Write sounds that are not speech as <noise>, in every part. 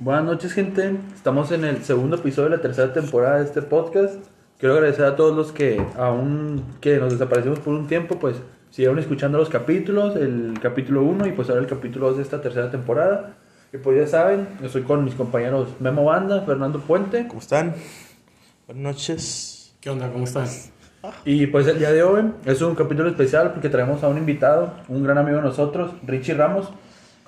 Buenas noches, gente. Estamos en el segundo episodio de la tercera temporada de este podcast. Quiero agradecer a todos los que aún que nos desaparecimos por un tiempo, pues siguieron escuchando los capítulos, el capítulo 1 y pues ahora el capítulo 2 de esta tercera temporada. Y pues ya saben, yo estoy con mis compañeros Memo Banda, Fernando Puente. ¿Cómo están? Buenas noches. ¿Qué onda? ¿Cómo están? Y pues el día de hoy es un capítulo especial porque traemos a un invitado, un gran amigo de nosotros, Richie Ramos.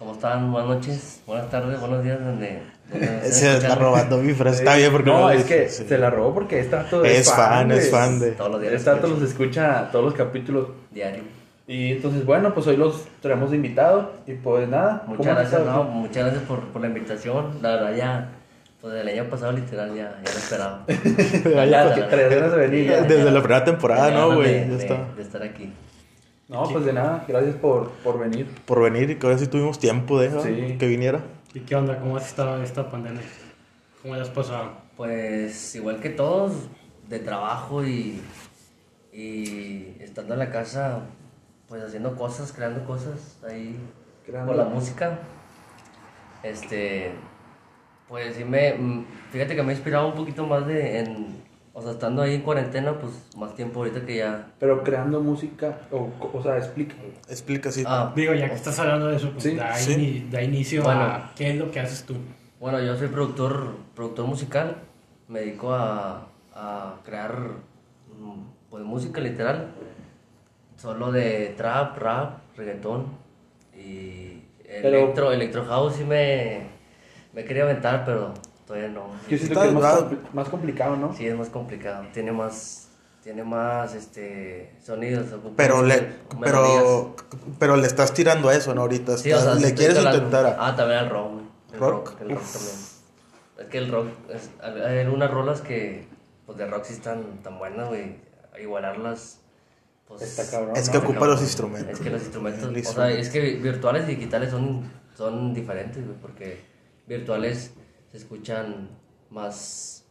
¿Cómo están? Buenas noches, buenas tardes, buenos días, donde... donde Se está robando mi frase. Está bien porque no, me es que sí. se la robó porque esta todo Es fan, güey. es fan de. Todos los días. Esta todos los escucha todos los capítulos. Diario. Y entonces, bueno, pues hoy los traemos de invitado. Y pues nada. ¿cómo Muchas gracias, no, muchas gracias por, por la invitación. La verdad ya, pues el año pasado literal ya, ya lo esperaba. Ya, ya, ganas de venir. ya. Desde la primera temporada, ¿no, güey? de- Ya de- está. De estar aquí. No, pues de nada. Gracias por, por venir. Por venir y que ahora sí tuvimos tiempo de. Sí. que viniera. ¿Y qué onda? ¿Cómo has estado esta pandemia? ¿Cómo la has pasado? Pues igual que todos, de trabajo y, y estando en la casa, pues haciendo cosas, creando cosas ahí Creando. con la música. Este, pues sí me, mm, fíjate que me he inspirado un poquito más de, en, o sea, estando ahí en cuarentena, pues más tiempo ahorita que ya. Pero creando música, o, o sea, explica. Explica así. Ah, Digo, ya que estás hablando de eso, pues Sí, da, sí. ini- da inicio Bueno. a qué es lo que haces tú. Bueno, yo soy productor, productor musical, me dedico a, a crear mm, pues música literal, solo de trap, rap, reggaetón y Pero- electro, electro house sí me, me quería aventar, pero todavía no. Yo siento que es más, compli- más complicado, ¿no? Sí es más complicado, tiene más, tiene más este sonidos, Pero le, pero, pero le estás tirando a eso, ¿no? Ahorita Sí, o sea, le quieres intentar. a- Ah, también el rock. El ¿Rock? rock. el rock también. Es que el rock, es, hay algunas rolas que, pues de rock sí están tan buenas, güey. Igualarlas, pues. Está cabrón. Es ¿no? que está ocupa cabrón. los instrumentos. Es que los instrumentos, o sea, es que virtuales y digitales son, son diferentes, güey, porque virtuales se escuchan más,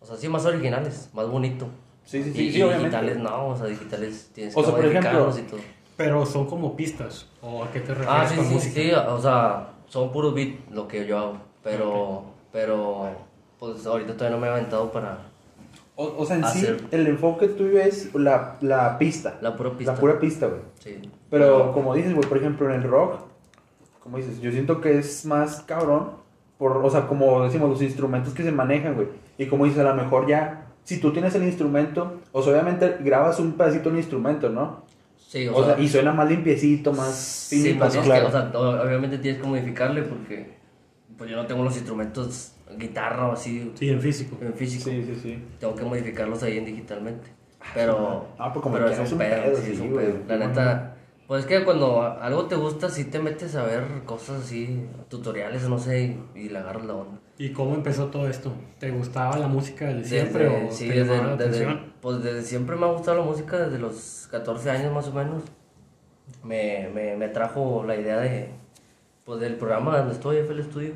o sea, sí, más originales, más bonito. Sí, sí, sí, y, sí, y obviamente. digitales no, o sea, digitales tienes O que sea, por modificarlos ejemplo, y todo. Pero son como pistas. ¿O a qué te refieres Ah, sí, con sí, música? sí, o sea, son puros beats lo que yo hago, pero, pero, pues ahorita todavía no me he aventado para O, o sea, en sí, el enfoque tuyo es la, la pista. la pura pista. La pura pista, güey. Sí. Pero como dices, güey, por ejemplo, en el rock, como dices, yo siento que es más cabrón, por, o sea, como decimos, los instrumentos que se manejan, güey. Y como dices, a lo mejor ya, si tú tienes el instrumento, o sea, obviamente grabas un pedacito del instrumento, ¿no? Sí, O, sea, y suena más limpiecito, más sí, pues ¿no? es que, Claro. o sea, o- obviamente tienes que modificarle porque, pues yo no tengo los instrumentos, guitarra o así, Sí, en físico. en físico. Sí, sí, sí. Tengo que modificarlos ahí en digitalmente. Pero, Ah, pues como pero que es un un pedo, pedo, sí, sí, es un güey. pedo. La neta, pues es que cuando algo te gusta, sí te metes a ver cosas así, tutoriales, no sé, y, y le agarras la onda. ¿Y cómo empezó todo esto? ¿te gustaba la música desde siempre Desde, o sí, te desde, la desde- pues desde siempre me ha gustado la música, desde los 14 años más o menos. Me, me, me trajo la idea de, pues, del programa donde estoy, FL Studio.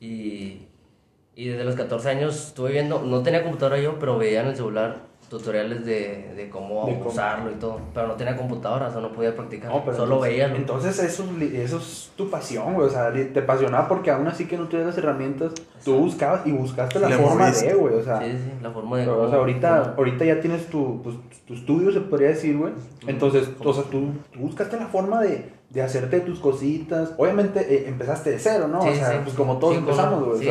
Y, y desde los 14 años estuve viendo, no tenía computadora yo, pero veía en el celular tutoriales de, de cómo De cómo. usarlo y todo. Pero no tenía computadora, o sea, no podía practicar. No, pero Solo entonces, veía. ¿no? Entonces eso, eso es tu pasión, güey. O sea, te apasionaba porque aún así que no tuvieras las herramientas, tú buscabas y buscaste la Le forma moviste. de, güey. O sea, sí, sí, la forma de... pero, o sea, ahorita, cómo- ahorita ya tienes tu, pues, tu estudio, se podría decir, güey. Entonces, o sea, tú, tú buscaste la forma de, de hacerte tus cositas. Obviamente eh, empezaste de cero, ¿no? Sí, o sea, sí. pues como todos Sí, empezamos, güey.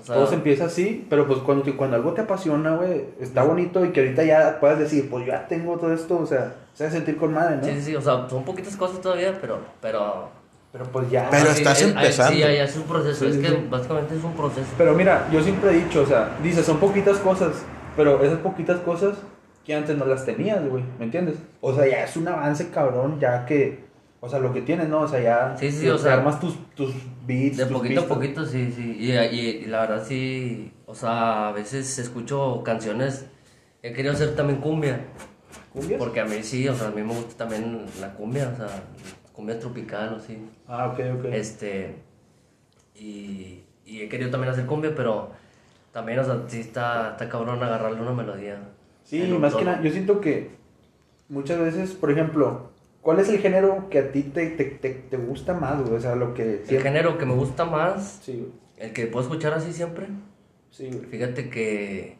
O sea, todo se empieza así, pero pues cuando, te- cuando algo te apasiona, güey, está bonito y que ahorita ya puedas decir, pues ya tengo todo esto, o sea, se va a sentir con madre, ¿no? Sí, sí, o sea, son poquitas cosas todavía, pero, pero Pero pues ya. Pero sí, estás es- empezando. Sí, ya, ya es un proceso. Sí, es sí, que sí. básicamente es un proceso. Pero mira, yo siempre he dicho, o sea, dices, son poquitas cosas, pero esas poquitas cosas que antes no las tenías, güey, ¿me entiendes? O sea, ya es un avance cabrón, ya que, o sea, lo que tienes, ¿no? O sea, ya Sí, sí, o sea, armas tus, tus beats, De tus poquito a pistas. poquito, sí, sí. Y, y, y la verdad sí, o sea, a veces escucho canciones, he querido hacer también cumbia. ¿Cumbias? Porque a mí sí, o sea, a mí me gusta también la cumbia, o sea, cumbia tropical o así. Ah, ok, ok. Este, y, y he querido también hacer cumbia, pero también, o sea, sí está, está cabrón agarrarle una melodía. Sí, más que nada, yo siento que muchas veces, por ejemplo, ¿cuál es el género que a ti te, te, te, te gusta más, güey? O sea, lo que El género que me gusta más Sí, güey. el que puedo escuchar así siempre, Sí, güey. fíjate que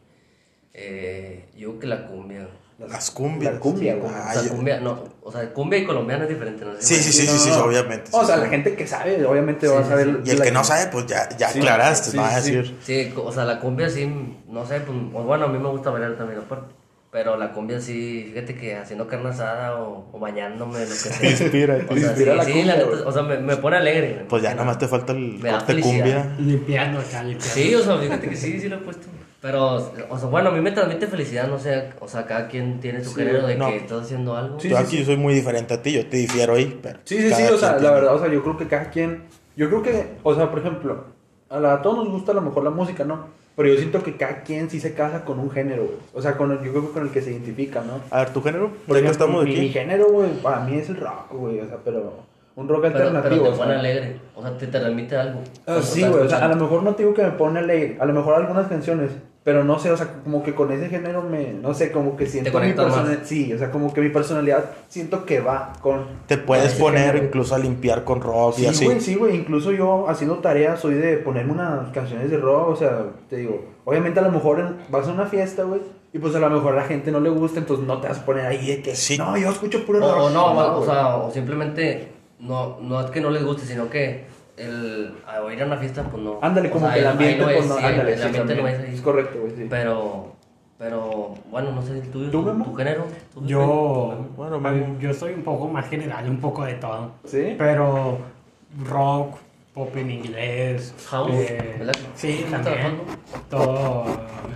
eh, yo creo que la cumbia. Las cumbias. La cumbia, güey. O Ah, sea, cumbia, no, o sea, cumbia y colombiana es diferente, ¿no? Sí, sí, sí, No, sí, sí, no, obviamente. O sí, sea, sí. la gente que sabe, obviamente Sí, va a saber. sí. Y el que no sabe, pues ya, ya Sí, aclaraste, sí, no va a decir. Sí, o sea, la cumbia sí, no sé, pues, bueno, a mí me gusta bailar también aparte. Pero la cumbia sí, fíjate que haciendo carne asada o, o bañándome, lo que sea. Te inspira, te O sea, inspira sí, la sí, cumbia, la o sea, me, me pone alegre. Pues ya nomás te falta el corte cumbia. Limpiando acá, limpiando. Sí, o sea, fíjate que sí, sí lo he puesto. Pero, o sea, bueno, a mí me transmite felicidad, no sé, o sea, cada quien tiene su Sí, género de no. que estás haciendo algo. Sí, yo sí, aquí sí. soy muy diferente a ti, yo te difiero ahí, pero. Sí, sí, sí, o sea, la verdad, o sea, yo creo que cada quien, yo creo que, o sea, por ejemplo, a, la- a todos nos gusta a lo mejor la música, ¿no? Pero yo siento que cada quien sí se casa con un género, güey. O sea, con el- yo creo que con el que se identifica, ¿no? A ver, ¿tu género? Por ¿De qué ejemplo, estamos mi, mi aquí? género, güey, para mí es el rock, güey, o sea, pero un rock Pero, pero alternativo. te o sea. pone alegre, o sea, te transmite algo. Ah, sí, güey, o sea, a lo mejor no te digo que me pone alegre, a lo mejor algunas canciones, pero no sé, o sea, como que con ese género me, no sé, como que siento mi personalidad, sí, o sea, como que mi personalidad siento que va con... Te puedes ese poner género. incluso a limpiar con rock y Sí, así. güey, sí, güey, incluso yo haciendo tareas soy de ponerme unas canciones de rock, o sea, te digo, obviamente a lo mejor en- vas a una fiesta, güey, y pues a lo mejor a la gente no le gusta, entonces no te vas a poner ahí de que, Sí. no, yo escucho puro O, rock. o no, o, güey. sea, o simplemente, no, no es que no les guste, sino que el, a ir a una fiesta, pues no. Ándale, como sea, que el ambiente, no pues es, no, sí, ándale, el sí, ambiente no es ahí. Es correcto, güey, sí. Pero, pero, bueno, no sé el tuyo, ¿Tú, tu, tu género. ¿Tú Yo, Bueno, yo soy un poco más general, un poco de todo. ¿Sí? Pero rock, pop en inglés. House, eh, ¿verdad? sí, ¿Te gusta también. Todo.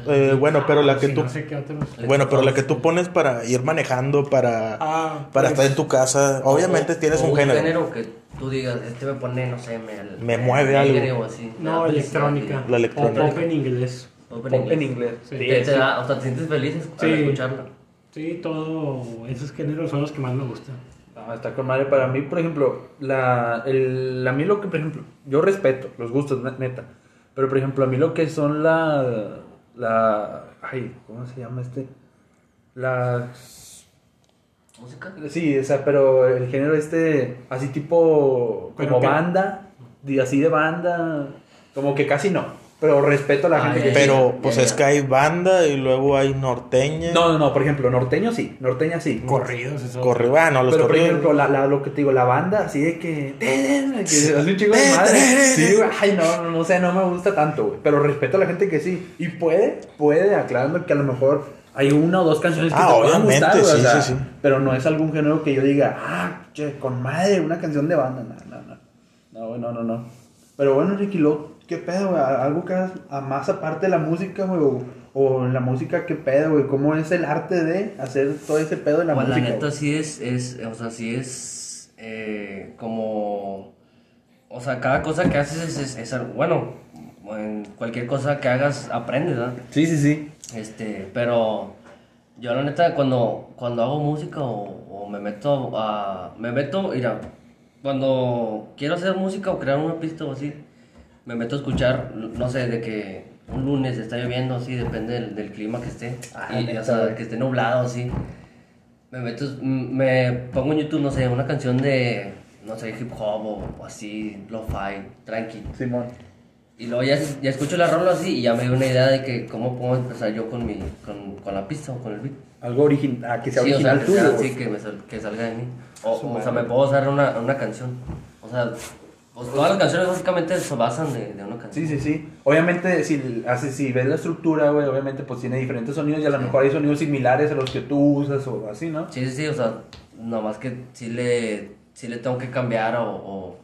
Eh, bueno, pero la que sí, tú- No sé qué otros. Bueno, pero la que tú pones para ir manejando, para, Ah, para pues, estar en tu casa, obviamente O- tienes o un género. que tú digas, este me pone, no sé, me, Me mueve algo. o así. No, electrónica. La electrónica. O pop en inglés. Pop en Pop inglés. en inglés. Sí. Sí, Te, te da, o sea, te sientes feliz al Sí. escucharla. Sí, todo. Esos géneros son los que más me gustan. No, está con madre. Para mí, por ejemplo, la, el, a mí lo que, por ejemplo, yo respeto los gustos, ne- neta. Pero, por ejemplo, a mí lo que son la, la, ay, ¿cómo se llama este? Las, ¿Música? sí, o sea, pero el género este, así tipo, ¿Pero como banda, así de banda, como que casi no. Pero respeto a la Ah, gente ya, que ya. sí. Pero pues ya, es ya. que hay banda y luego hay norteña. No, no, no, por ejemplo, norteño sí, norteña sí. Corridos, eso. Corre, bueno, los Pero por corridos. ejemplo, la, la- lo que te digo, la banda, así de que. que hace un chico de madre. Sí, güey. Ay, no, no, no sé, no me gusta tanto, güey. Pero respeto a la gente que sí. Y puede, puede, aclarando que a lo mejor hay una o dos canciones que Ah, te obviamente, gustar, güey, o sí, sea, sí, sí. Pero no es algún género que yo diga, ah, che, con madre, una canción de banda. No, no, no. No, no, no, no. Pero bueno, Ricky, lo, ¿qué pedo, güey? Algo que hagas a más aparte de la música, güey. O, o la música, ¿qué pedo, güey? ¿Cómo es el arte de hacer todo ese pedo en la Pues la música? neta sí es, es, o sea, sí es eh, como, o sea, cada cosa que haces es, es, bueno, en cualquier cosa que hagas aprendes, ¿verdad? Sí, sí, sí. Este, pero yo la neta cuando, cuando hago música o, o me meto a, me meto, mira, cuando quiero hacer música o crear una pista o así, me meto a escuchar, no sé, de que un lunes está lloviendo así, depende del, del clima que esté, Ah, y, o sea, que esté nublado así. Me meto, me pongo en YouTube, no sé, una canción de, no sé, hip hop o, o así, lo-fi, tranqui. Simón. Y luego ya, ya escucho la rola así y ya me dio una idea de que cómo puedo empezar yo con, mi, con, con la pista o con el beat. Algo original, que sea Sí, o sea, original que, tuyo. sea- güey. sí, que, me sal- que salga de mí. O, o sea, me puedo usar una, una canción. O sea, pues, todas las canciones básicamente se basan de, de una canción. Sí, sí, sí. Obviamente, si, hace, si ves la estructura, güey, obviamente, pues tiene diferentes sonidos y a lo Sí. mejor hay sonidos similares a los que tú usas o así, ¿no? Sí, sí, sí, o sea, nomás que sí le, sí le tengo que cambiar o, o,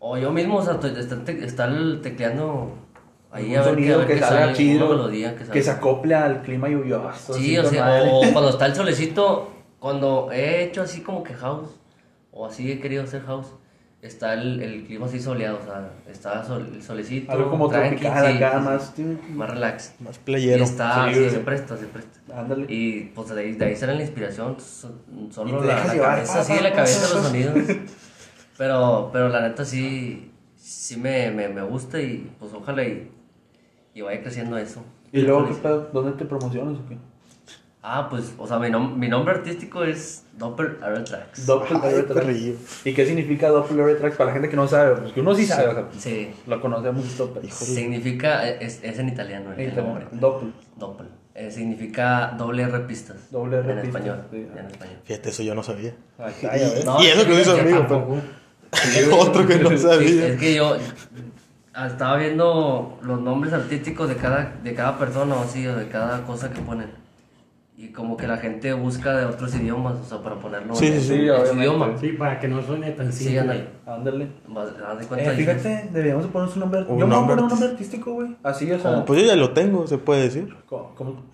o yo mismo, o sea, estoy- estar, te- estar tecleando ahí a ver, qué- a sonido ver que qué salga sale, chido, melodía que que se acople al clima lluvioso. Sí, o sea, o cuando está el solecito, cuando he hecho así como que house, o así he querido hacer house, está el, el clima así soleado, o sea, está sol- el solecito. Algo como tropical sí, acá, sí, más... sí, más relax. Más Y playero. está, Sí, se presta, se presta. Ándale. Y pues de ahí, de ahí sale la inspiración, so- solo Y la, la llevar, cabeza, pa, sí, la cabeza, los sonidos. <laughs> Pero, pero la neta sí, sí me, me, me gusta y pues ojalá y, y vaya creciendo eso. ¿Y luego qué pedo? ¿Dónde te promocionas o qué? Ah, pues, o sea, mi, nom- mi nombre artístico es Doppel Tracks. Doppel perrillo. ¿Y qué significa Doppel Tracks para la gente que no sabe? Pues que uno sí sabe, o sea, Sí. lo conocemos Doppel. Significa, es, es en italiano el, el nombre. Doppel. Doppel. Eh, significa doble R pistas. Doble R en pistas, español. sí. En español. Fíjate, eso yo no sabía. Ay. <laughs> No, y eso es que me hizo amigo, pero <laughs> otro que no Sí, sabía. es que yo ah, estaba viendo los nombres artísticos de cada, de cada persona o así, o de cada cosa que ponen. Y como que la gente busca de otros idiomas, o sea, para ponerlo Sí, en, sí, sí, en su idioma. Sí, para que no suene tan Sí, simple. ándale. Ándale. Vas- haz de cuenta Eh, fíjate, deberíamos de ponernos un nombre. Un yo me voy a nombre poner un nombre artístico. artístico, güey. Así, o sea. Pues yo ya lo tengo, se puede decir.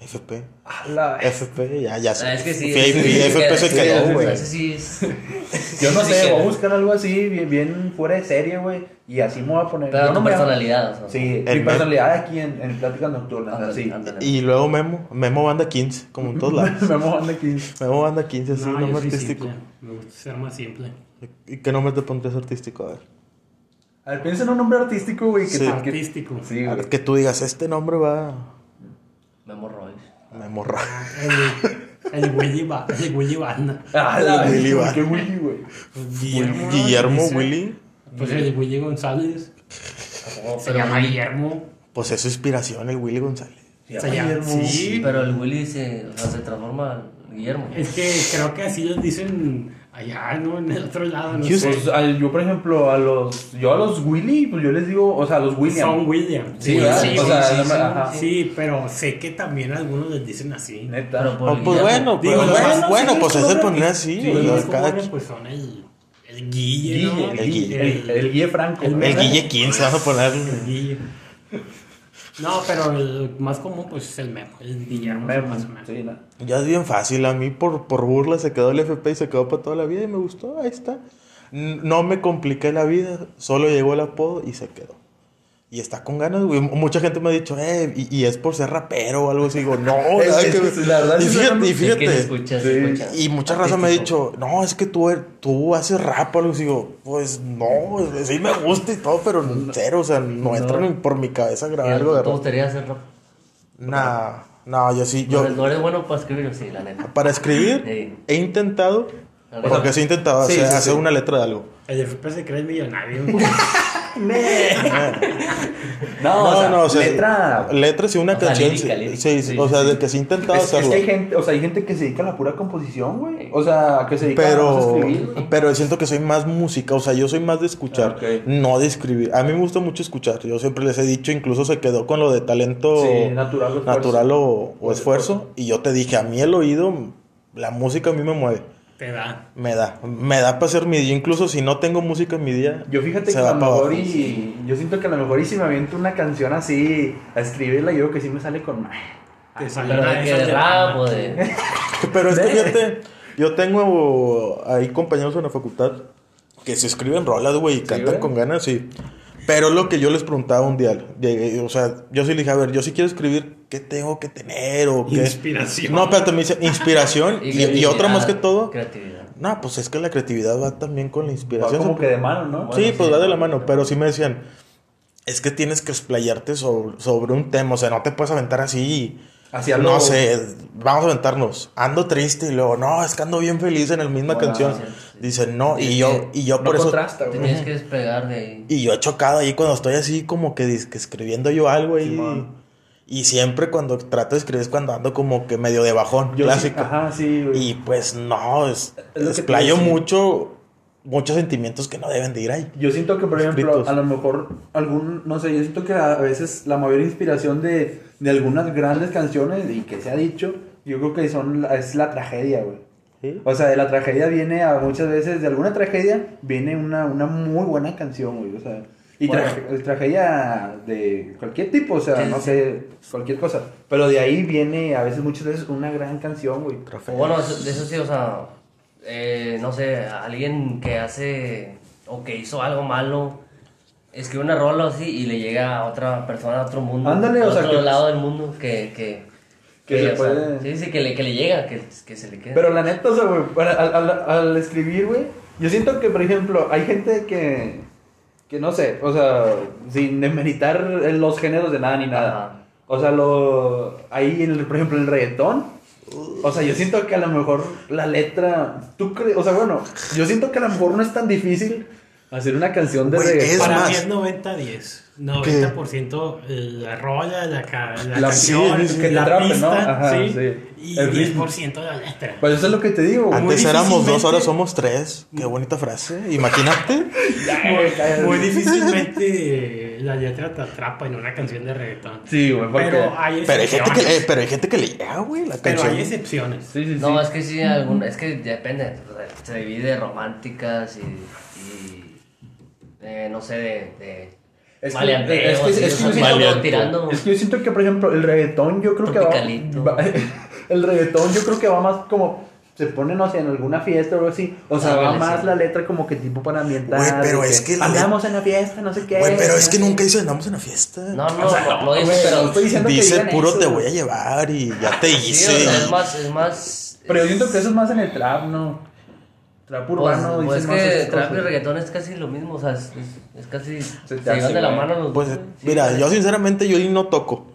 FP. La- FP, ya, ya sé. Ah, es que sí. FP, se quedó, sí, güey. ese sí es- Yo no sé, voy a buscar algo así, bien, bien fuera de serie, güey. Y así me voy a poner. Pero tu no personalidad, o sea. Sí, El mi personalidad aquí en, en Pláticas Nocturnas, Ándale, así. ándale. Y luego Memo, Memo Banda 15, como en todos lados. Memo anda aquí. Memo Banda 15, así, No, nombre artístico. simple. Me gusta ser más simple. ¿Y qué nombre te pondrías artístico? A ver. A ver, piensa en un nombre artístico, güey. Que Sí. Artístico. Sí, A güey. ver, que tú digas, este nombre va Memo Royce. Memo Ra. El, el Willy, ba, el Willy Banda. <laughs> Ah, la Willy, va. qué Willy, güey. Guillermo. Guillermo. Willy. Pues el Willy González. Se llama Guillermo. Pues es su inspiración, el Willy González. Se llama Guillermo. sí. Pero el Willy se, o sea, se transforma en Guillermo. Es que creo que así los dicen allá, ¿no? En el otro lado, no Houston. sé. Pues, al- yo, por ejemplo, a los. Yo a los Willy, pues yo les digo. O sea, a los William. Son William. Sí, ¿verdad? sí, o sea, sí, sí, ajá. sí, pero sé que también algunos les dicen así. Neta. Pero por Oh, pues bueno, Digo, pues, bueno, más- bueno, sí, pues es el poner así. Sí, cada quien- pues son el, el Guille, ¿no? Guille, El Guille. El, el Guille Franco. el- El Guille 15, vas a poner. El Guille. No, pero el más común pues es el Memo, el Guillermo Memo, más o menos. sí, no. Ya es bien fácil. A mí por, por burla se quedó el FP y se quedó para toda la vida y me gustó. Ahí está. No me compliqué la vida. Solo llegó el apodo y se quedó. Y está con ganas, güey. Mucha gente me ha dicho, eh, y, y es por ser rapero o algo así. Digo, no, <laughs> Es- que ver". es- la verdad y sí fíjate, y Es que se fíjate. escucha, se Sí. escucha. Y mucha raza me ha dicho, no, es que tú, er- tú haces rap o algo así. Digo, pues no, sí me gusta y todo, pero cero, o sea, no, entra ni por mi cabeza grabar algo de ¿Te rap. gustaría hacer rap? Nah, no, yo sí, ¿No yo, eres, no eres bueno para escribir? Sí, la neta. para escribir, Sí. he intentado, porque sí he intentado Sí, hacer, sí, hacer sí. una letra de algo. El FP se cree millonario. <laughs> No, No, o sea, no, o sea, letra. letras y una O sea, canción. lírica, sí, sí, Sí, o sea, de que Es, es hacerlo. que hay gente, o sea, hay gente que se dedica a la pura composición, güey. O sea, que se dedica a Pero, escribir. güey. pero siento que soy más música, o sea, yo soy más de escuchar, no de escribir. A mí me gusta mucho escuchar, yo siempre les he dicho, incluso se quedó con lo de talento Sí, natural o esfuerzo. natural o, o O esfuerzo. esfuerzo. Y yo te dije, a mí el oído, la música a mí me mueve, Te da. me da, me da para hacer mi día, incluso si no tengo música en mi día. Yo fíjate se que a lo mejor y yo siento que a lo mejor y si me aviento una canción así a escribirla, yo creo que sí me sale con Te Pero saldrá de que de de rap o de... <laughs> Pero es que fíjate, yo tengo ahí compañeros en la facultad que se escriben rolas, güey, y cantan güey? con ganas, sí. Pero es lo que yo les preguntaba un día, llegué, o sea, yo sí le dije, a ver, yo sí quiero escribir, ¿qué tengo que tener o qué? Inspiración. No, pero me dice, inspiración <laughs> y, y otra más que todo. Creatividad. No, pues es que la creatividad va también con la Va inspiración. como se- que de mano, ¿no? Sí, Bueno, pues sí. va de la mano, pero sí me decían, es que tienes que explayarte sobre, sobre un tema, o sea, no te puedes aventar así, No sé, vamos a aventarnos, ando triste y luego, no, es que ando bien feliz en la misma Ah, canción. sí, sí. Dicen, no, y Es yo, que y yo No por eso, Te tienes que despegar de ahí. y yo he chocado ahí cuando estoy así como que, dizque escribiendo yo algo ahí. Simón. y siempre cuando trato de escribir es cuando ando como que medio de bajón, Yo sí- clásico. ajá, sí, güey. Y pues no, es, Es que explayo mucho, muchos sentimientos que no deben de ir ahí. Yo siento que, por ejemplo, Escritos. a lo mejor algún, no sé, yo siento que a veces la mayor inspiración de, de algunas grandes canciones y que se ha dicho, yo creo que son la- es la tragedia, güey. ¿Sí? O sea, de la tragedia viene a muchas veces, de alguna tragedia viene una, una muy buena canción, güey. O sea, y Bueno. tra- tragedia de cualquier tipo, o sea, no sé, cualquier cosa. Pero de ahí viene a veces, muchas veces, una gran canción, güey. O bueno, de eso sí, o sea, eh, no sé, alguien que hace o que hizo algo malo, escribe una rola así y le llega a otra persona, a otro mundo, Ándale, a o sea, otro que- lado del mundo que... que Que se sea, puede- sí, sí, que le, que le llega, que, que se le queda. Pero la neta, o sea, güey, al, al- al escribir, güey, yo siento que, por ejemplo, hay gente que, que no sé, o sea, sin demeritar los géneros de nada ni nada. Ajá. O sea, lo, ahí, en el- por ejemplo, en el reggaetón, O sea, yo siento que a lo mejor la letra. ¿Tú crees? O sea, bueno, yo siento que a lo mejor no es tan difícil hacer una canción de Güey, reggaetón. es Para más- mí es 90-10. 90% la rola, la, ca- la La- canción, sí, que te la atrape, ¿no? pista, Ajá, ¿sí? sí. y El ritmo. 10% la letra. Pues eso es lo que te digo. güey. Antes éramos dos, ahora somos tres. Qué bonita frase. Imagínate. <laughs> Muy difícilmente la letra te atrapa en una canción de reggaetón. Sí, güey, porque. Pero hay Pero hay gente que, eh, pero hay gente que le llega, güey, la Pero canción. hay excepciones. Sí, sí, sí. No, es que sí, algún, es que depende. o sea, Se divide románticas y. y eh, no sé, de. de Es que- es es yo siento- tirando- tirando. Es que yo siento que, por ejemplo, el reggaetón yo creo que Tropicalito. va, <laughs> va- El reggaetón yo creo que va más como... Se pone, no sé, en alguna fiesta o algo así. O sea, va Ándale, más sí. la letra como que tipo para ambientar. Güey, pero es que Andamos en la fiesta, no sé qué. Güey, pero es que nunca dice andamos en la fiesta. No, no, O sea, no, no, no dice, pero. estoy diciendo Dice puro eso, te voy a llevar y ya te Sí, hice. o sea, y- es más. Es más Pero yo siento que eso es más en el trap, ¿no? Trap Pues, urbano, pues dicen es que trap y reggaetón es casi lo mismo, o sea, es, es- es casi. Se, te hace, llevan de la mano los Pues dos, mira, sí. yo sinceramente yo no toco.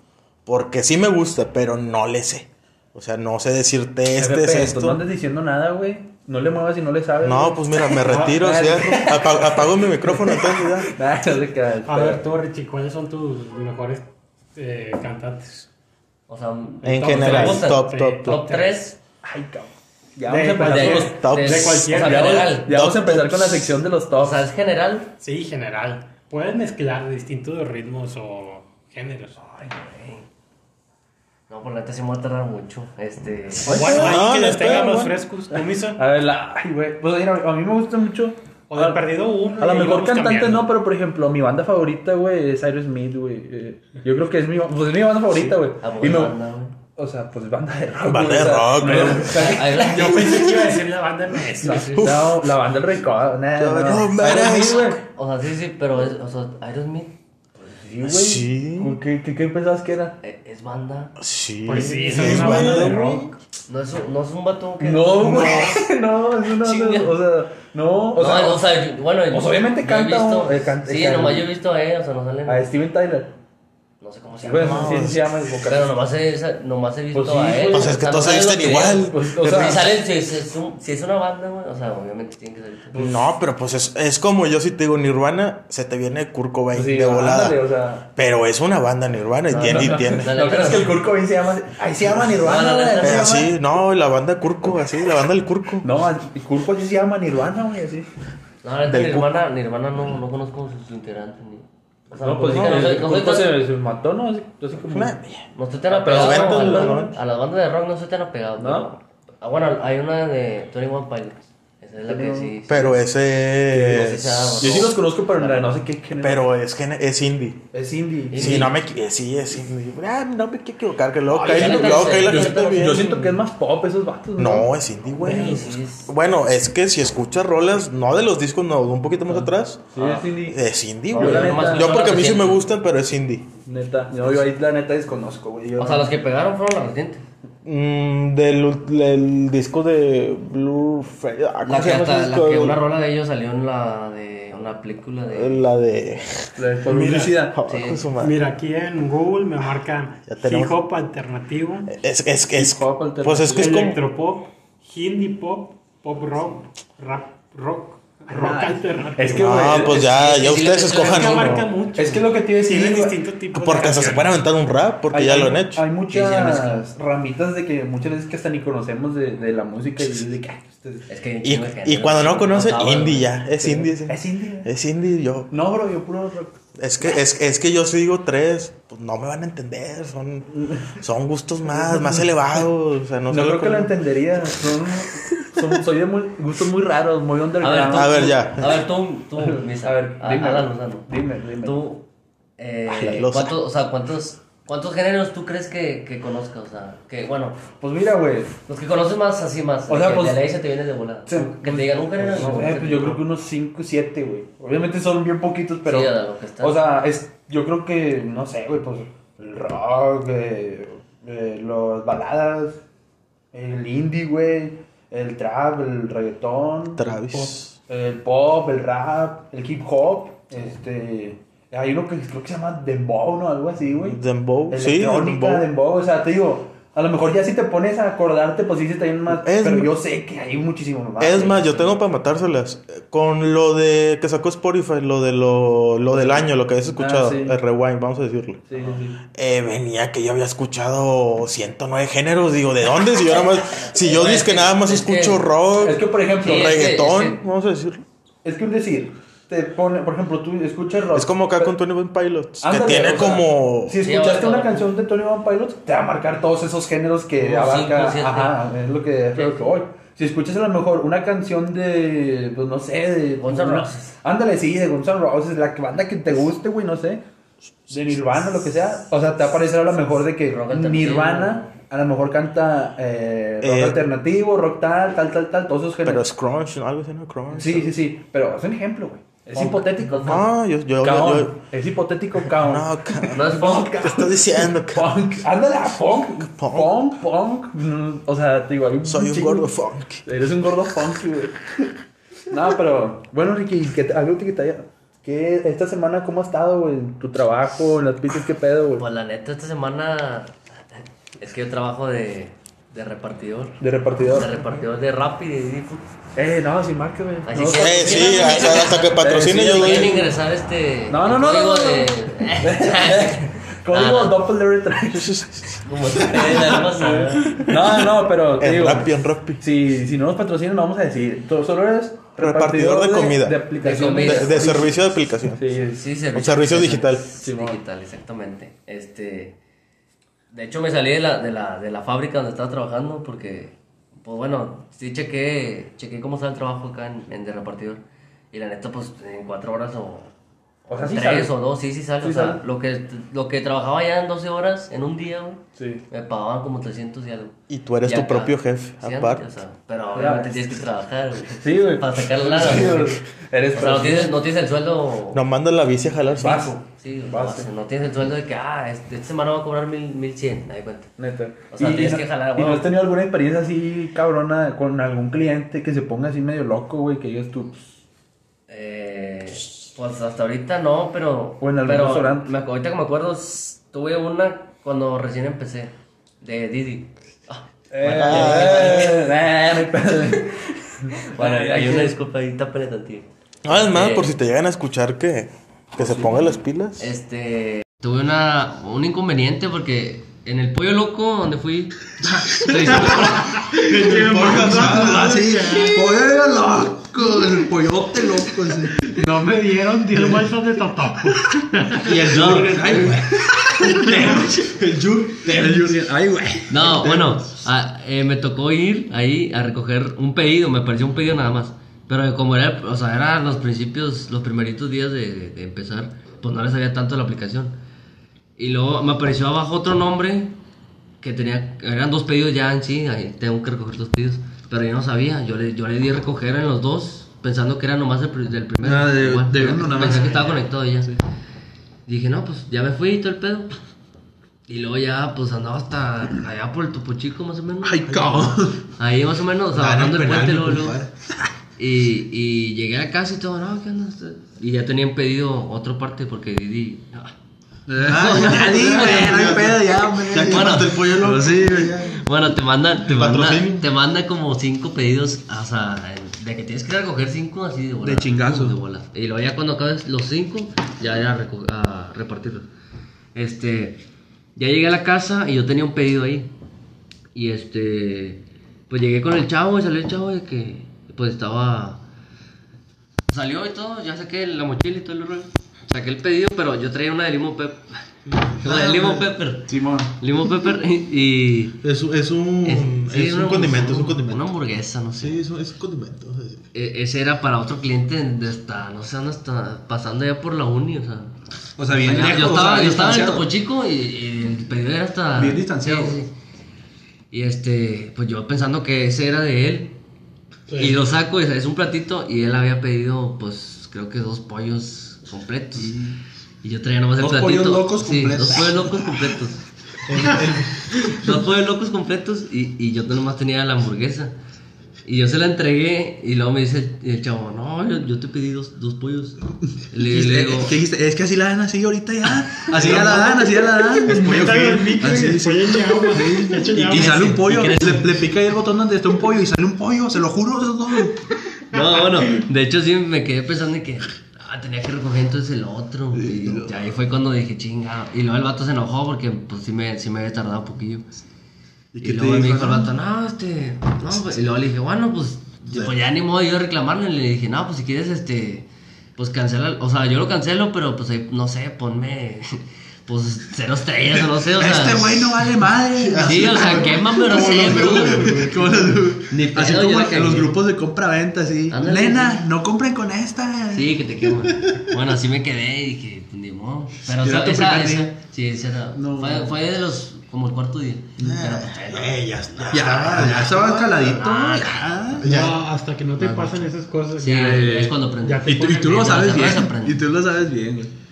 Porque sí me gusta, pero no le sé. O sea, no sé decirte este es tú esto. No andes diciendo nada, güey. No le muevas y no le sabes. No, güey. pues mira, me <laughs> retiro, cierro, <laughs> apa- apago mi micrófono entonces ya. Nah, <laughs> no queda. A ver, tú, Richie, ¿cuáles son tus mejores eh, cantantes? O sea, En Top general, top, top, top. top 3. Ay, cabrón. Ya De vamos a empezar con los top. de cualquier- O sea, Ya vamos, general. ya vamos a empezar tops. con la sección de los O tops. sea, es general. Sí, general. Puedes mezclar distintos ritmos o géneros. Ay, güey. No, por la neta sí me va a tardar mucho. Este. O bueno, ahí no, que no, los espera, tengamos bueno. frescos. A ver, la. Ay, güey. Pues mira, a mí me gusta mucho. O de perdido uno. A lo mejor cantante cambiando. no, pero por ejemplo, mi banda favorita, güey, es Aerosmith, güey. Eh, yo creo que es mi, pues, es mi banda favorita, güey. Ah, Y me- banda, güey. O sea, pues banda de rock. Banda de rock, no, Yo pensé que iba a decir la banda sí. No, la banda del nah, No, no. no. O sea, sí, sí, pero es. O sea, Aerosmith Sí, güey. Sí. ¿Qué, qué, qué pensabas que era? eh, es banda. Sí. Pues sí, es una banda de rock. No es un, no es un vato que. No, güey. <laughs> No, es una. O sea, no. O No, sea, o sea, bueno. pues, obviamente yo he canta, visto- eh, canta- sí, canta. nomás yo he visto a él, o sea, no sale. a Steven Tyler. No sé cómo se llama. Bueno, sí, sí se llama. Pero nomás he, nomás he visto Pues sí, a él. Pues es que o sea, todos no se salen visten igual. Pues, o sea, si, salen, si, es- si es un- si es una banda, güey, o sea, obviamente tienen que salir. No, pero pues es, es como yo si te digo Nirvana, se te viene Kurt Cobain sí, de volada. ándale, o sea. Pero es una banda Nirvana y No, tiene, no, y no. tiene. No creas que el Kurt Cobain se llama. Ahí se llama Nirvana, No, no, güey. no, así se no, la banda Curco, así, la banda del Curco. No, el Cobain sí se llama Nirvana, güey, así. No, Nirvana, Nirvana no, no conozco sus integrantes ni. O sea, No, pues no, soy, el no, Kurt tan, se, se mató, ¿no? Así, así como. No tan Ah, los a, eventos, la- los- a las bandas de rock, no soy tan apegado. ¿No? pero- ah, bueno, hay una de 21 Pilots. Es la que sí. Pero sí, ese es. Yo sí los conozco, pero en realidad no sé qué género. Pero es, es indie. Es indie. Indie. Sí, no me eh, sí, es indie. Ah, no me quiero equivocar, que luego cae, la Yo gente siento, bien. yo siento que es más pop esos vatos. No, es indie, güey. Güey, sí, es- Bueno, es que si escuchas rolas, no de los discos, no, un poquito más atrás, Sí, es indie. es indie, güey. yo porque a mí sí me gustan, pero es indie. Neta. No, yo ahí la neta desconozco, güey. Yo O sea, los que pegaron fueron las recientes. Mm, del, del disco de Blue Fairy. ah, ¿cómo La que, hasta- la una rola de ellos salió en la de una película de. La de. La de por Mira. Sí. madre. Mira, aquí en Google me marcan tenemos- hip hop alternativo, Es, es, es, Hip hop alternativo. pues es que es como. electropop, hindi pop, pop rock, rap rock, rock Ah, alternativo. es que, güey, pues es- ya, es- ya es- ustedes es- escojan que uno. abarca mucho. Es que lo que te iba a decir, Tiene güey, distintos tipos de Porque hasta se pueden aventar un rap, porque Hay- ya hay- lo han hecho. Hay Sí, muchas ramitas de que muchas veces que hasta ni conocemos de, de la música y de que. Es que Y, gente, cuando no conocen, cantaba, indie ya. Es indie. sí. Es indie. Es indie, yo. No, bro, yo puro rock. Es que, es, es que yo si digo tres, pues no me van a entender. Son, son gustos más, <laughs> más elevados. O sea, no, No, creo que lo entendería. Son, son- soy de muy, gustos muy raros, muy A ver, underground. tú, A ver, ya. A ver, tú, tú, <laughs> Misa. A ver, Ah, dime. Alan Lozano. Dime, dime. Tú, eh, la loza. ¿cuántos, o sea, cuántos, cuántos géneros tú crees que, que conozcas? O sea, que, bueno, Pues mira, güey. los que conoces más así más. O sea, que pues- de ley se te viene de volada. Sí. que te digan un género. No, no, eh, pues yo creo que unos 5, 7, güey. Obviamente son bien poquitos, pero. Sí, a lo que está. O sea, es, yo creo que, no sé, güey, pues el rock, eh, eh, las baladas, el indie, güey, el trap, el reggaetón, Travis. el pop, el rap, el hip hop, este. Hay uno que creo que se llama Dembow, ¿no? Algo así, güey. Dembow. Sí. Dembow, o sea, te digo, A lo mejor ya si te pones a acordarte, pues sí se te vienen más. Es pero yo sé que hay muchísimo más. Es más, yo tengo para matárselas. Con lo de que sacó Spotify, lo de lo, lo del año, lo que habías escuchado, Ah, sí. el rewind, vamos a decirlo. Sí, sí. Eh, venía que yo había escuchado 109 géneros. Digo, ¿de dónde? Si yo nada más, si yo <laughs> es que que- nada más es que- escucho rock, Es que, por ejemplo, Sí, es que- reggaetón, es que- vamos a decirlo. es que un decir, te pone, por ejemplo, tú escuchas rock. Es como acá con Tony One Pilots, Ándale, que tiene o sea, como... Si escuchaste una canción de Tony One Pilots, te va a marcar todos esos géneros que Como abarca. cinco. Ajá, es lo que, voy. Si escuchas a lo mejor una canción de, pues no sé, de. Guns N' Roses. Ándale, sí, de Guns N' Roses, la banda que te guste, güey, no sé. De Nirvana, lo que sea. O sea, te va a parecer a lo mejor de que Rock. Nirvana a lo mejor canta eh, rock Eh, alternativo, rock tal, tal, tal, tal, todos esos Pero géneros. es crunch, algo así, ¿no? Crunch. Sí, sí, sí, pero es un ejemplo, güey. Es Funk. hipotético. Ah, yo, yo, yo, Caón. yo- Es hipotético, caón. no, ca- No es funk. ¿qué estás diciendo? ca- Punk, ándale a punk, Punk. punk, punk, Mm, o sea, te digo, hay Soy un gordo funk. Eres un gordo punk, güey. no, pero, bueno, Ricky, ¿qué, te- algo que te haya, ¿qué, esta semana cómo ha estado, güey? Tu trabajo, en las pistas, ¿qué pedo, güey? Pues la neta, esta semana es que yo trabajo de, de repartidor. De repartidor. De repartidor de Rappi y de Didi Food. Eh, no, sin marca, güey. Así No, que- Eh, sí, hasta, hasta que patrocine Eh, yo sí, doy. Quieren ingresar este. No, no, no, código no, no, de. Código Ah, Doppler Como. No, no, pero te En digo, Rappi, en Rappi. si, si no nos patrocinan, no vamos a decir. Tú Solo eres Repartidor de comida. De aplicación. De comida. De, de servicio de aplicación. Sí, Sí, Un servicio digital. Simón. Digital, exactamente. Este. De hecho, me salí de la, de la, de la fábrica donde estaba trabajando porque, pues bueno, sí chequé, chequé cómo está el trabajo acá en, en de repartidor. Y la neta, pues en cuatro horas o, O sea, sí tres sale. o dos, sí, sí sale. Sí o sea, sale. lo que, lo que trabajaba ya en 12 horas en un día, güey, Sí. me pagaban como 300 y algo. Y tú eres Y tu acá- propio jefe, Sí, aparte. o sea, pero obviamente tienes que trabajar, güey. Sí, güey. Para sacar la lana, Sí, güey. güey. Eres O sea, no tienes, no tienes el sueldo No manda la bici a jalar cinco. Sí, no, Base. no tienes el sueldo de que, ah, este, esta semana va a cobrar mil, mil cien, me da cuenta. Neta. O sea, tienes no- que jalar, ¿Y no has tenido alguna experiencia así cabrona con algún cliente que se ponga así medio loco, güey? Que digas tú, pues, Eh, pues hasta ahorita no, pero. O en algún pero restaurante. me- ahorita que me acuerdo, tuve una cuando recién empecé, de Didi. Ah, Eh, eh, <laughs> bueno, hay una disculpa ahí, tápale tantito. Además, Eh, por si te llegan a escuchar que, que se pongan las pilas. Este. Tuve una, un inconveniente porque en el pollo loco donde fui. <laughs> <laughs> Pollo loco, el pollote loco. sí. No me dieron 10 bolsas de totopo. <laughs> Y el. Jurgen, ay, güey. El Jurgen, ay, güey. No, bueno, ah, eh, me tocó ir ahí a recoger un pedido, me pareció un pedido nada más. Pero como era, o sea, eran los principios, los primeritos días de, de- de empezar, pues no le sabía tanto la aplicación. Y luego me apareció abajo otro nombre que tenía, eran dos pedidos ya en sí, ahí tengo que recoger dos pedidos. Pero yo no sabía, yo le, yo le di recoger en los dos, pensando que era nomás el, del primero. Ah, de- Igual, de pensé uno nada más. que estaba conectado ya. Dije, no, pues ya me fui y todo el pedo. Y luego ya, pues andaba hasta allá por el Topo Chico, más o menos. Ay, cabrón. Ahí más o menos, o sea, Gana bajando el puente luego, luego. Y, y llegué a casa y todo, no, ¿qué onda? Y ya tenían pedido otra parte porque Didi. ah. Ah, <laughs> ya di, güey, no hay pedo, ya, hombre. Ya Bueno, quemaste el pollo loco. sí, güey. Bueno, te manda, te manda, te manda como cinco pedidos, o sea, de que tienes que ir a recoger cinco así de bola. De chingazo. De bola. Y luego ya cuando acabes los cinco, ya era a, a repartirlos. Este, ya llegué a la casa y yo tenía un pedido ahí. Y este, pues llegué con el chavo y salió el chavo de que, pues estaba, salió y todo, ya saqué la mochila y todo el rollo. Saqué el pedido, pero yo traía una de limón pepper. Una de limón pepper. Simón. Limón pepper y... y- Es, un- es un, es- sí, es un una- condimento, es un condimento. Una hamburguesa, no sé. Sí, es un, es un condimento. sí. E- ese era para otro cliente de hasta, no sé dónde está, pasando ya por la uni, o sea. O sea, bien Allá- lejos, yo o estaba, sea, yo estaba en el. Topo Chico y, y el pedido era hasta... Bien distanciado. Sí, sí. Y este, pues yo pensando que ese era de él. Y lo saco, y es un platito y él había pedido, pues, creo que dos pollos completos. Y yo traía nomás el Dos platito. pollos locos Sí, completos. dos pollos locos completos. <laughs> Dos pollos locos completos y, y yo nomás tenía la hamburguesa. Y yo se la entregué y luego me dice el, chavo, no, yo, yo te pedí dos, dos pollos. Y <laughs> le, le digo, ¿Qué dijiste? Es que así la dan así ahorita ya. <laughs> Así ya la dan, así ya la dan. Es pollo Métalo al frito. micro Así, y sale un pollo. ¿Y Le, le pica ahí el botón donde está un pollo y sale un pollo, se lo juro, eso es todo. no, bueno, de hecho sí me quedé pensando en que ah, tenía que recoger entonces el otro. Y ahí fue cuando dije, chinga. Y luego el vato se enojó porque pues sí me, sí me había tardado un poquillo. ¿Y Y, luego me dijo? el vato, no, este, no, pues, y luego le dije, bueno, pues, pues ya ni modo yo reclamarle, le dije, no, pues si quieres, este, pues cancela, o sea, yo lo cancelo, pero pues ahí, no sé, ponme, pues cero estrellas o no sé, o sea. Este güey no vale madre. Sí, o sea, quémame, no sé, los- Ni así como en los grupos de compra-venta, sí. no compren con esta. Sí, que te quema. Bueno, así me quedé y dije, pues ni modo. Pero era tu esa, esa- sí, esa era, No. fue, fue de los, como el cuarto día. Pero pues. Eh, ya está. Ya, ya estaba escaladito. Ah, ya. Ya. No, hasta que no te pasan esas cosas. Sí, ya- es cuando te Y tú, lo sabes bien. Y tú lo sabes bien, güey.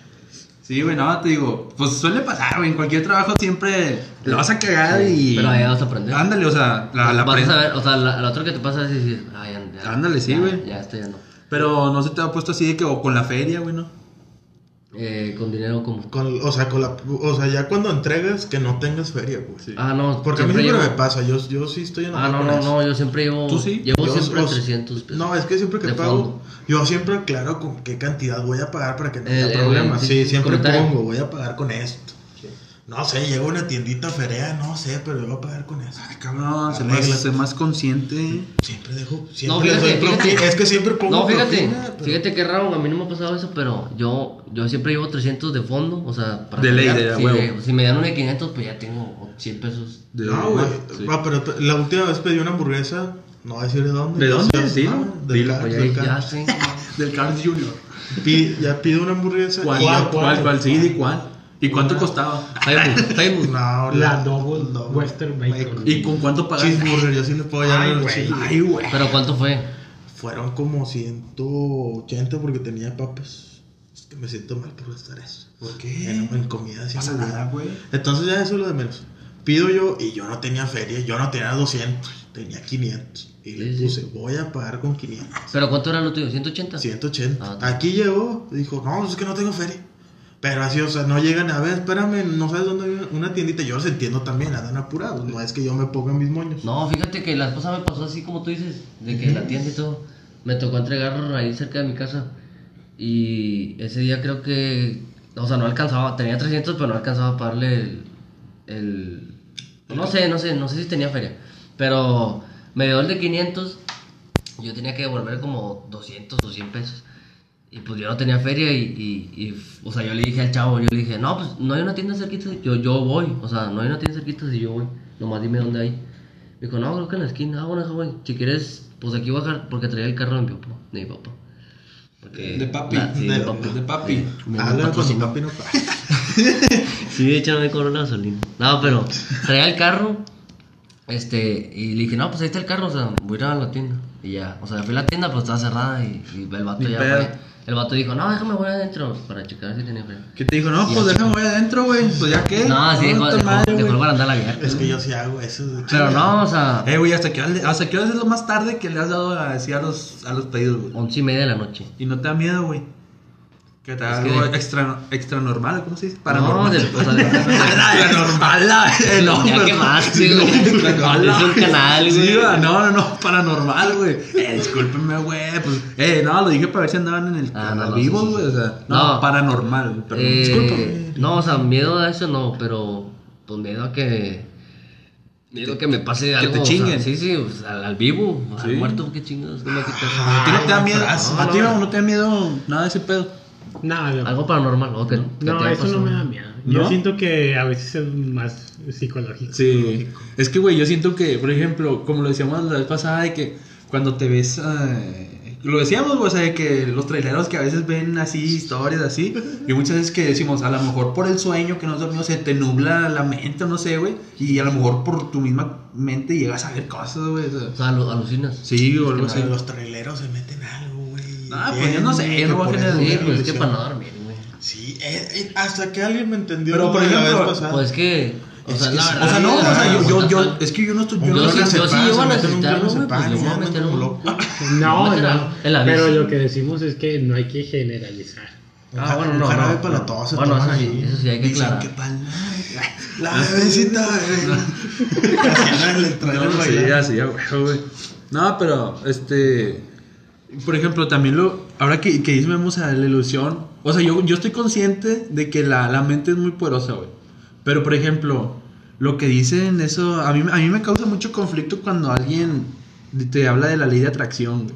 Sí, güey, no, te digo, pues suele pasar, güey. En cualquier trabajo siempre lo vas a cagar y. Pero ahí vas a aprender. Ándale, o sea, la, la Vas a ver, o sea, la, la otra que te pasa es decir, ya. Ándale, sí, güey. Ya, esto ya no. Pero no se te ha puesto así de que, o con la feria, güey, ¿no? Eh, con dinero como. Con, o sea, con la, o sea, ya cuando entregas que no tengas feria, güey. Ah, no. Porque a mí siempre llevo- me pasa, yo, yo sí estoy en Ah, no, no, no, yo siempre llevo. ¿Tú sí? Llevo Yo- siempre o- 300 pesos. No, es que siempre que pago, fondo. yo siempre aclaro con qué cantidad voy a pagar para que no Eh, haya eh, problemas. sí, Sí, sí, siempre comentario. pongo, voy a pagar con esto. No sé, llego a una tiendita ferea, no sé, pero yo voy a pagar con eso. Ay, cabrón, sé más, Arréglate. sé más consciente. Siempre dejo, siempre No, les fíjate, doy propina. fíjate. Es que siempre pongo No, fíjate, propina, pero- fíjate qué raro, a mí no me ha pasado eso, pero yo, yo siempre llevo 300 de fondo, o sea, para De ley, de a si, huevo. si me dan una de 500, pues ya tengo 100 pesos. De- No, güey. sí. Ah, pero la última vez pedí una hamburguesa, no voy a decir de dónde. ¿De dónde? Dilo, ah, del Oye, del ya. Del Carl <laughs> Jr. Pi- ya pido una hamburguesa. ¿Cuál, cuál, cuál, cuál? Sí, ¿de cuál? ¿Y cuánto costaba? Facebook. <laughs> No, La double Western Bacon. ¿Y con cuánto pagaste? Cheeseburger, yo sí le puedo llamar Ay, el güey. Ay, güey. Pero ¿cuánto fue? Fueron como 180 porque tenía papas. Es que me siento mal por gastar eso. ¿Por qué? En, en comida sí pasa me nada, güey. Entonces ya eso es lo de menos. Pido yo y yo no tenía feria, yo no tenía 200, tenía 500. Y le Sí, sí. puse, voy a pagar con 500. ¿Pero cuánto era lo tuyo? ¿180? 180. Ah, Aquí llegó, dijo, no, es que no tengo feria. Pero así, o sea, no llegan a ver, espérame, no sabes dónde hay una tiendita. Yo los entiendo también, andan apurados. No es que yo me ponga mis moños. No, fíjate que la esposa me pasó así como tú dices, de que la tienda y todo. Me tocó entregar ahí cerca de mi casa. Y ese día creo que, o sea, no alcanzaba, tenía 300, pero no alcanzaba a pagarle el, el- no sé, no sé, no sé si tenía feria. Pero me dio el de 500, yo tenía que devolver como 200 o 100 pesos. Y pues yo no tenía feria y, y, y, o sea, yo le dije al chavo, yo le dije, no, pues no hay una tienda cerquita, yo, yo voy, o sea, no hay una tienda cerquita si yo voy, nomás dime dónde hay. Me dijo, no, creo que en la esquina, ah, bueno, si quieres, pues aquí voy a dejar, porque traía el carro de mi papá, de mi papá. Porque, De papi, la- sí, de- de papi. de papi. Me Habla con su papi no. <laughs> Sí, de hecho no me cobró la gasolina. No, pero traía el carro. Este, y le dije, no, pues ahí está el carro, o sea, voy a ir a la tienda. Y ya, o sea, fui a la tienda, pero estaba cerrada y, y el vato Ni ya pedo. fue. El vato dijo, no, déjame voy adentro para checar si tenía frío. ¿Qué te dijo? No, pues déjame voy adentro, güey. Pues ya qué. No, sí, dejó, dejó, madre, dejó. Es que yo sí hago eso. Pero no, o sea, Eh, güey, ¿hasta qué, ¿hasta qué hora es lo más tarde que le has dado a, a, los, a los pedidos, güey? once y media de la noche. Y no te da miedo, güey. Que Es que algo de- extra, extra normal, ¿cómo se dice? No, Paranormal. del- o sea, del- <laughs> Paranormal, no, Ya pero- quemaste, güey. <laughs> Paranormal. Es un canal, Sí, güey. va, no, no, no, paranormal, güey. Eh, discúlpenme, güey. Pues, eh, no, lo dije para ver si andaban en el Ah, canal no, no, vivos, sí, sí. güey. O sea, no, No. paranormal. Eh, Discúlpame. No, o sea, miedo a eso no, pero pues miedo a que. Miedo que me pase algo. te o sea, chinguen. sí, sí, o sea, al, al vivo, al Sí. muerto, qué chingados. ¿qué? ¿A ti no te da miedo? ¿A ti no, no te da miedo nada de ese pedo? Nada, Algo paranormal, ¿o que, que no, eso no me da miedo. Yo ¿No? siento que a veces es más psicológico. Sí. Es que, güey, yo siento que, por ejemplo, como lo decíamos la vez pasada, de que cuando te ves. eh, lo decíamos, güey, o sea, de que los traileros que a veces ven así historias así, y muchas veces que decimos, a lo mejor por el sueño que no has dormido se te nubla la mente, no sé, güey, y a lo mejor por tu misma mente llegas a ver cosas, güey. o sea, alucinas. sí, o algo así. Los traileros se meten algo, güey. Ah, pues yo no sé, yo no voy a una pues es que para no dormir, güey. Sí, eh, eh, hasta que alguien me entendió Pero, por la ejemplo, vez pasada. Pues es que. O sea, que la sí. verdad. O sea, no, o sea, yo, yo, es que yo no estoy, yo no Yo sí- yo llevo a necesitarlo, güey, pues yo voy a meter un- locos. <laughs> No, no. la Pero lo que decimos es que no hay que generalizar. Ah, bueno, no. jarabe no, para la no. tos se Bueno, toman eso sí, ahí. eso sí hay que aclarar. que pa'l La bebecita. <laughs> <laughs> Así le No, sí, así, huevo, güey. No, pero, este. Por ejemplo, también lo. Ahora que, que o sea, la ilusión. O sea, yo, yo estoy consciente de que la, la mente es muy poderosa, güey. Pero, por ejemplo, lo que dicen, eso. A mí, a mí me causa mucho conflicto cuando alguien te habla de la ley de atracción, güey.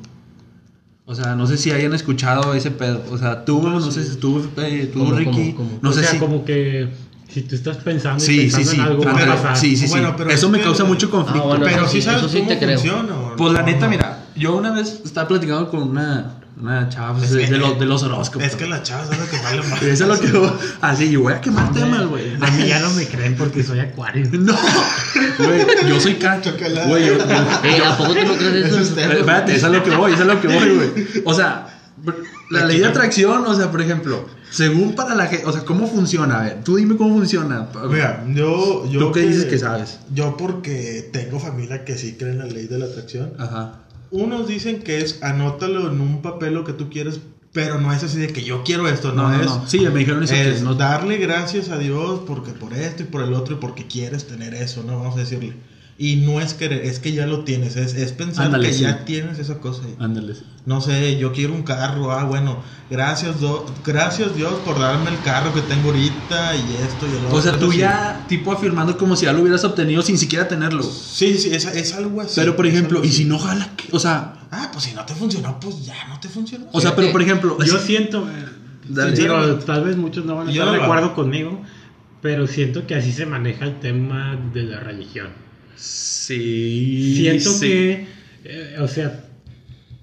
O sea, no sé si hayan escuchado ese pedo. O sea, tú, no sé si tú, eh, tú ¿Cómo, Ricky. cómo, cómo? No o sé sea, si. como que si tú estás pensando Sí, sí, pensando sí. en algo, va a pasar. sí, sí, sí. Bueno, pero Eso es me que- causa mucho conflicto. Ah, bueno, Pero sí sí, sabes eso sí cómo te creo. funciona. ¿o Pues la no? neta, mira, yo una vez estaba platicando con una, una chava pues, Es de, que- de los, de los horóscopos. Es que la chava sabe que vale más. <laughs> Eso es lo que yo. Así, yo voy a quemar temas, güey. A mí ya no me <laughs> creen porque soy acuario. <laughs> No, güey, yo soy cacho. Güey, yo. yo- ¿A poco tú no crees Eso eso? es Espérate, eso es lo que voy, eso es lo que voy, güey. O sea, la ley de atracción, o sea, por ejemplo, según para la gente, o sea, ¿cómo funciona? A ver, tú dime cómo funciona. Mira, yo, yo. ¿Tú qué dices que sabes? Yo, porque tengo familia que sí cree en la ley de la atracción. Ajá. Unos dicen que es anótalo en un papel lo que tú quieres, pero no es así de que yo quiero esto, no, No, no, es. no. Sí, me dijeron eso que no- darle gracias a Dios porque por esto y por el otro y porque quieres tener eso, ¿no? Vamos a decirle. Y no es querer, es que ya lo tienes, es, es pensar Ándale, que sí. ya tienes esa cosa. Ándale. No sé, yo quiero un carro, ah, bueno, gracias, do- gracias Dios por darme el carro que tengo ahorita y esto y el otro. O sea, tú sí. ya, tipo, afirmando como si ya lo hubieras obtenido sin siquiera tenerlo. Sí, sí, es, es algo así. Pero, por ejemplo, y si no jala, ¿qué? o sea, Ah, pues si no te funcionó, pues ya no te funcionó. o sea, pero por ejemplo, Yo así- siento, eh, digo, tal vez muchos no van a Yo estar de lo acuerdo conmigo, pero siento que así se maneja el tema de la religión. Sí, Siento sí. que, eh, o sea,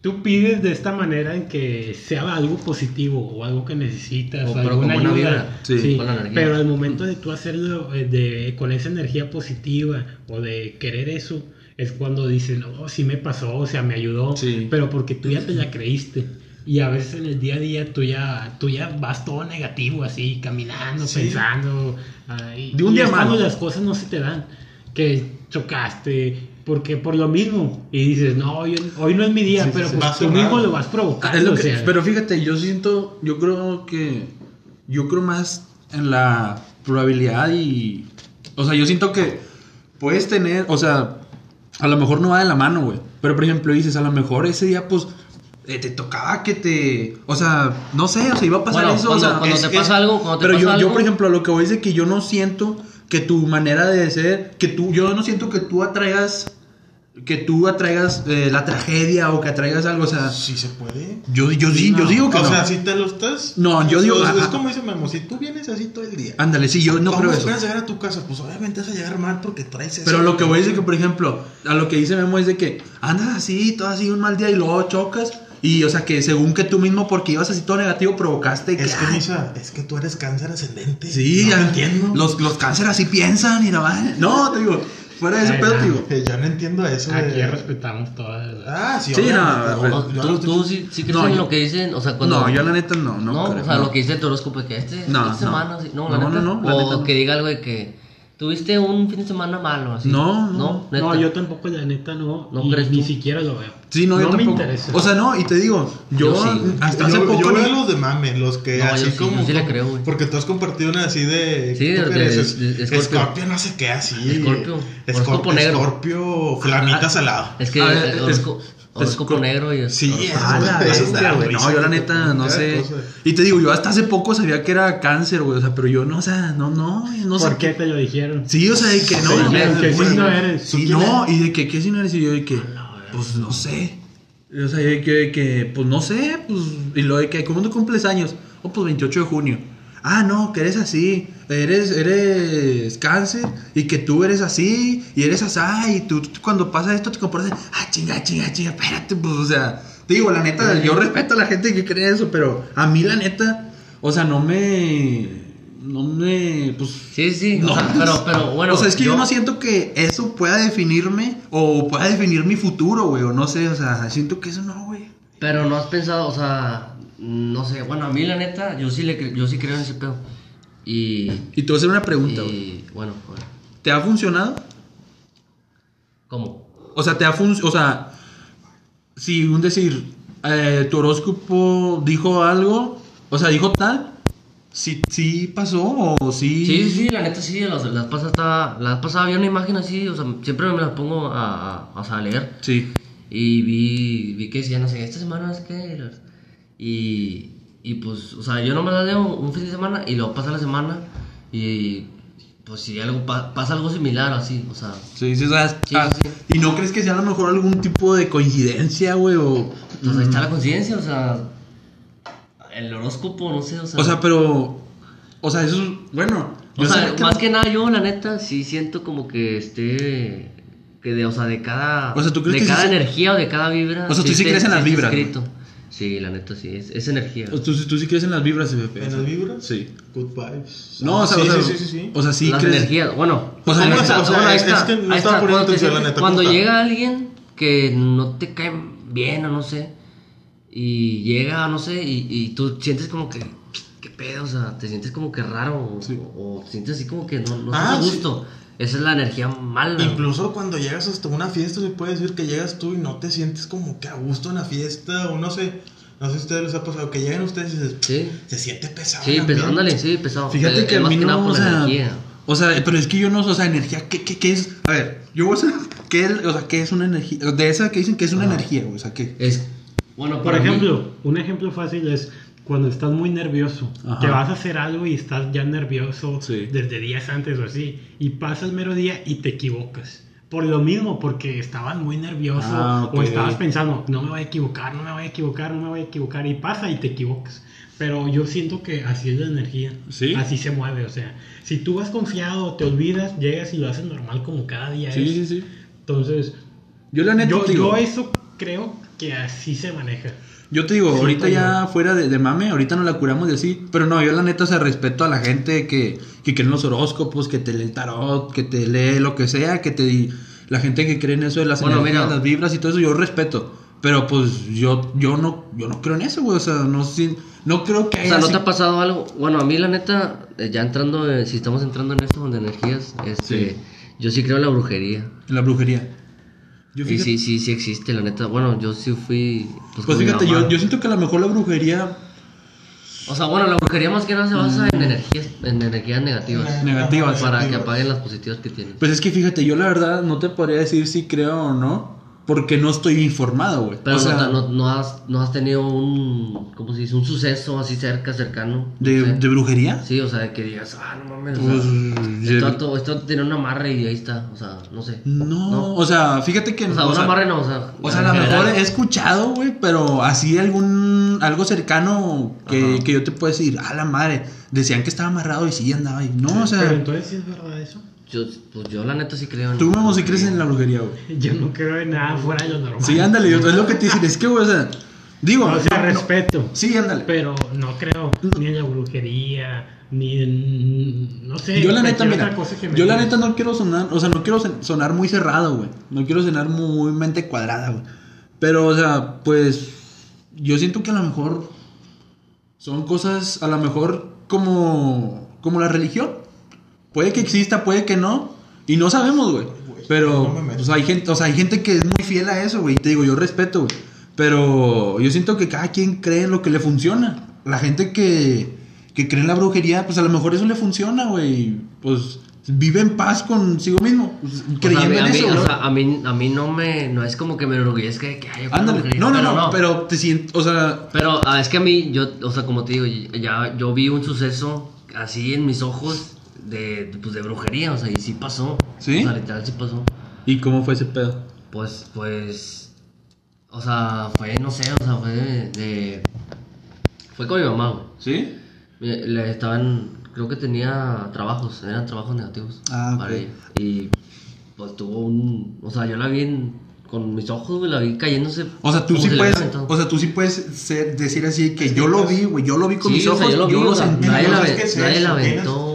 tú pides de esta manera en que sea algo positivo o algo que necesitas O o, pero alguna con buena ayuda. vibra. Sí. Sí, pero al momento de tú hacerlo eh, de, con esa energía positiva o de querer eso, es cuando dicen, oh, sí me pasó, o sea, me ayudó, Sí. pero porque tú ya te la creíste. Y a veces en el día a día tú ya, tú ya vas todo negativo así, caminando, Sí. pensando. ay, De un y día malo. las cosas no se te dan. Que chocaste, porque por lo mismo. Y dices, no, hoy, hoy no es mi día, Sí, pero sí, pues tú mismo lo vas provocando. es lo o que- sea. pero fíjate, yo siento, yo creo que, yo creo más en la probabilidad y, o sea, yo siento que puedes tener, o sea, a lo mejor no va de la mano, güey, pero por ejemplo dices, a lo mejor ese día, pues, eh, te tocaba que te, o sea, no sé, o sea, iba a pasar Bueno, eso, cuando, o sea, cuando es- te es- pasa algo, cuando te pero pasa yo, algo, yo, por ejemplo, lo que voy es de que yo no siento que tu manera de ser, que tú, yo no siento que tú atraigas, que tú atraigas eh, la tragedia o que atraigas algo, o sea, Sí se puede. yo, yo, sí, yo digo que o no. sea, si te lo estás. No, yo o digo- Es, como dice Memo, si tú vienes así todo el día. Ándale, sí, yo no ¿Cómo creo eso. esperas llegar a tu casa? Pues obviamente vas a llegar mal porque traes eso. Pero lo que voy es que, por ejemplo, a lo que dice Memo es de que andas así, todo así, un mal día y luego chocas. Y, o sea, que según que tú mismo, porque ibas así todo negativo, provocaste que... Es que, ay, Misa, es que tú eres cáncer ascendente. sí, no ya lo entiendo. Los, los cánceres así piensan y no van. No, te digo, fuera de ese Ay, pedo, no. te digo. Eh, Yo no entiendo eso. de- Aquí respetamos todas. Ah, sí, Sí, no, no, pero- O- yo ¿Tú, no tú sí, sí crees No, en yo- lo que dicen? O sea, cuando... No, yo la neta no, no, No, creo, o sea, no. lo que dice tu horóscopo que este No, no. semana, sí. No, la No, neta. no, no, la o neta no. que diga algo de que tuviste un fin de semana malo, así. No, no. no, neta. No, yo tampoco, la neta, no. ¿No crees ni tú? siquiera lo veo. Sí, no, yo me tampoco. interesa. O sea, no, y te digo, yo, Yo sí, hasta hace yo, poco... yo ni- veo los de mame, los que No, yo así sí, como. yo sí creo, güey. Porque tú has compartido una así de. Sí, ¿tú de- de- eres? de- de Scorpio. Scorpio, no sé qué, así. Scorpio, Escorpio, horóscopo negro. Scorpio, flamita Ah, salado. Es que ver, eh, es- es- negro y Sí, es- Ah, la bestia, güey. No, yo la neta no sé. cosa. Y te digo, yo hasta hace poco sabía que era cáncer, güey. O sea, pero yo no, o sea, no, no, no sé. ¿Por qué te lo dijeron? Sí, o sea, de que no. Dijeron, ¿qué güey, signo eres? Sí, no, y de que, ¿qué signo eres? Y yo de que, pues no sé. O sea, de que, de que, pues no sé, pues. Y lo de que, ¿cómo tú cumples años? Oh, pues 28 de junio. Ah, no, que eres así. Eres, eres cáncer. Y que tú eres así. Y eres así. Y tú, tú cuando pasa esto te comportas. Ah, chinga, chinga, chinga. Espérate, pues, o sea. Te digo, la neta, yo respeto a la gente que cree eso. Pero a mí, la neta, o sea, no me. No me. Pues. Sí, sí, No, o sea, pero, pero <laughs> bueno. o sea, es que yo, no siento que eso pueda definirme o pueda definir mi futuro, güey, o no sé, o sea, siento que eso no, güey. Pero no has pensado, o sea, no sé, bueno, a mí la neta, yo sí, le, yo sí creo en ese pedo. Y. Y te voy a hacer una pregunta, y bueno, bueno. ¿te ha funcionado? ¿Cómo? O sea, te ha funcionado. O sea, si un decir, eh, tu horóscopo dijo algo, o sea, dijo tal, sí, sí pasó o sí. Sí, sí, la neta sí, las, las pasas estaba, la vez pasada había una imagen así, o sea, siempre me la pongo a, a, a leer. Sí. Y vi, vi que decían, no sé, esta semana es que... Y, y pues, o sea, yo nomás la leo un fin de semana y luego pasa la semana y pues si algo pa- pasa algo similar así, o sea... Sí, sí, o sea, Sí, ah, sí. ¿Y no crees que sea a lo mejor algún tipo de coincidencia, güey? O, Pues ahí está la conciencia, o sea... El horóscopo, no sé, o sea... o sea, pero. O sea, eso es. Bueno. o sea, que más no- que nada yo, la neta, sí siento como que esté... Que de, o sea, de cada... O sea, ¿tú crees de que sí cada se- energía o de cada vibra... O sea, tú sí crees en las vibras, escrito. Sí, la neta, sí, es, es energía. Tú, tú sí crees en las vibras, FP. ¿En las vibras? Sí. Good vibes. No, o sea, sí, o sea, sí, sí, sí, sí. O sea, sí las crees. energías, bueno, O sea, ahí no, está, o sea, bueno, ahí es- está, es que no estaba poniendo atención, la neta, cuando llega alguien que no te cae bien o no sé, y llega, no sé, y, y tú sientes como que, qué pedo, o sea, te sientes como que raro, o, o te sientes así como que no, no estás Ah, a sí. Esa es la energía mala. Incluso cuando llegas hasta una fiesta, se puede decir que llegas tú y no te sientes como que a gusto en la fiesta, o no sé. No sé si a ustedes les ha pasado que llegan ustedes y dices, Sí, se siente pesado. sí, el pues, ambiente". ándale, sí, pesado. Fíjate que es a más mí nada no, por o la sea, energía. o sea, pero es que yo no, o sea, energía, ¿qué, qué, qué es? A ver, yo voy a saber, <laughs> ¿qué es, o sea, qué es una energía? De esa que dicen que es una energía, güey, o sea, ¿qué? Es, bueno, Por mí- ejemplo, un ejemplo fácil es cuando estás muy nervioso, Ajá. que vas a hacer algo y estás ya nervioso Sí. desde días antes o así, y pasa el mero día y te equivocas. Por lo mismo, porque estabas muy nervioso Ah, ok. o estabas pensando, no me voy a equivocar, no me voy a equivocar, no me voy a equivocar, y pasa y te equivocas. Pero yo siento que así es la energía, ¿Sí? así se mueve, o sea, si tú vas confiado, te olvidas, llegas y lo haces normal como cada día Sí, es. sí, sí. Entonces, Yo la neta yo, digo, yo eso creo que así se maneja. Yo te digo, ahorita yo. ya fuera de, de mame, ahorita no la curamos de así, pero no, yo la neta, o sea, respeto a la gente que, que cree en los horóscopos, que te lee el tarot, que te lee lo que sea, que te... La gente que cree en eso de las Bueno, energías, mira. las vibras y todo eso, yo respeto. Pero pues yo, yo no, yo no creo en eso, güey. O sea, no, sin- no creo que O sea, ¿no así- te ha pasado algo? Bueno, a mí la neta, eh, ya entrando, eh, si estamos entrando en esto de energías, este, Sí. yo sí creo en la brujería. la brujería. Yo Y sí, sí, sí existe, la neta. Bueno, yo sí fui... Pues, pues fíjate, yo, yo siento que a lo mejor la brujería O sea, bueno, la brujería más que nada se basa Mm. en energías, en energías negativas. negativas. Para que apaguen las positivas que tienes. Pues es que fíjate, yo la verdad no te podría decir si creo o no, porque no estoy informado, güey. Pero o no, sea, no, no has, no has tenido un... ¿Cómo se dice? Un suceso así cerca, cercano. no de, sé. de brujería. Sí, o sea, de que digas, ah, no mames, o Pues, sea, yo- esto, esto tiene un amarre y ahí está, o sea, no sé. No, o sea, fíjate que O sea, o un sea, amarre no, o sea. O sea, a lo mejor he escuchado, güey, pero así algún algo cercano que, que yo te puedo decir, a la madre, decían que estaba amarrado y sí andaba ahí. No, o sea, Pero entonces sí es verdad eso. Yo, pues yo la neta sí creo en... tú mismo sí crees en la brujería, güey. <laughs> Yo no creo en nada fuera de lo normal. Sí, ándale, yo, es lo que te dicen, es que, güey, o sea, digo, O sea, no- no- respeto. sí, ándale. Pero no creo ni en la brujería, ni en. No sé. Yo la neta, cualquier mira, otra cosa que me yo la neta no quiero sonar, o sea, no quiero sonar muy cerrado, güey. No quiero sonar muy mente cuadrada, güey. Pero, o sea, pues, yo siento que a lo mejor son cosas, a lo mejor como, como la religión. Puede que exista, puede que no, y no sabemos, güey. Pero, no me pues, hay gente, o sea, hay gente que es muy fiel a eso, güey. y Te digo, yo respeto, güey. Pero yo siento que cada quien cree en lo que le funciona. La gente que, que cree en la brujería, pues a lo mejor eso le funciona, güey. Pues vive en paz consigo mismo, pues, O sea, a creyendo mí- en a mí, eso, o güey. sea, a mí, a mí no me, no es como que me enorgullezca de que ay, yo en la Ándale. brujería, No, no, pero no, pero te siento, o sea, Pero ah, es que a mí, yo, o sea, como te digo, ya yo vi un suceso así en mis ojos de, pues, de brujería, o sea, y sí pasó. ¿Sí? O sea, literal sí pasó. ¿y cómo fue ese pedo? Pues, pues, o sea, fue, no sé, o sea, fue de, de- fue con mi mamá, güey. ¿Sí? Le estaban, creo que tenía trabajos, eran trabajos negativos Ah, para ella. Y pues tuvo un, o sea, yo la vi en- con mis ojos, güey, la vi cayéndose. O sea, tú sí puedes, o sea, tú sí puedes ser- decir así que yo lo vi, güey, yo lo vi con Sí, mis o sea, ojos, yo lo yo vi, lo o sea, sentí. nadie la ve- nadie la aventó.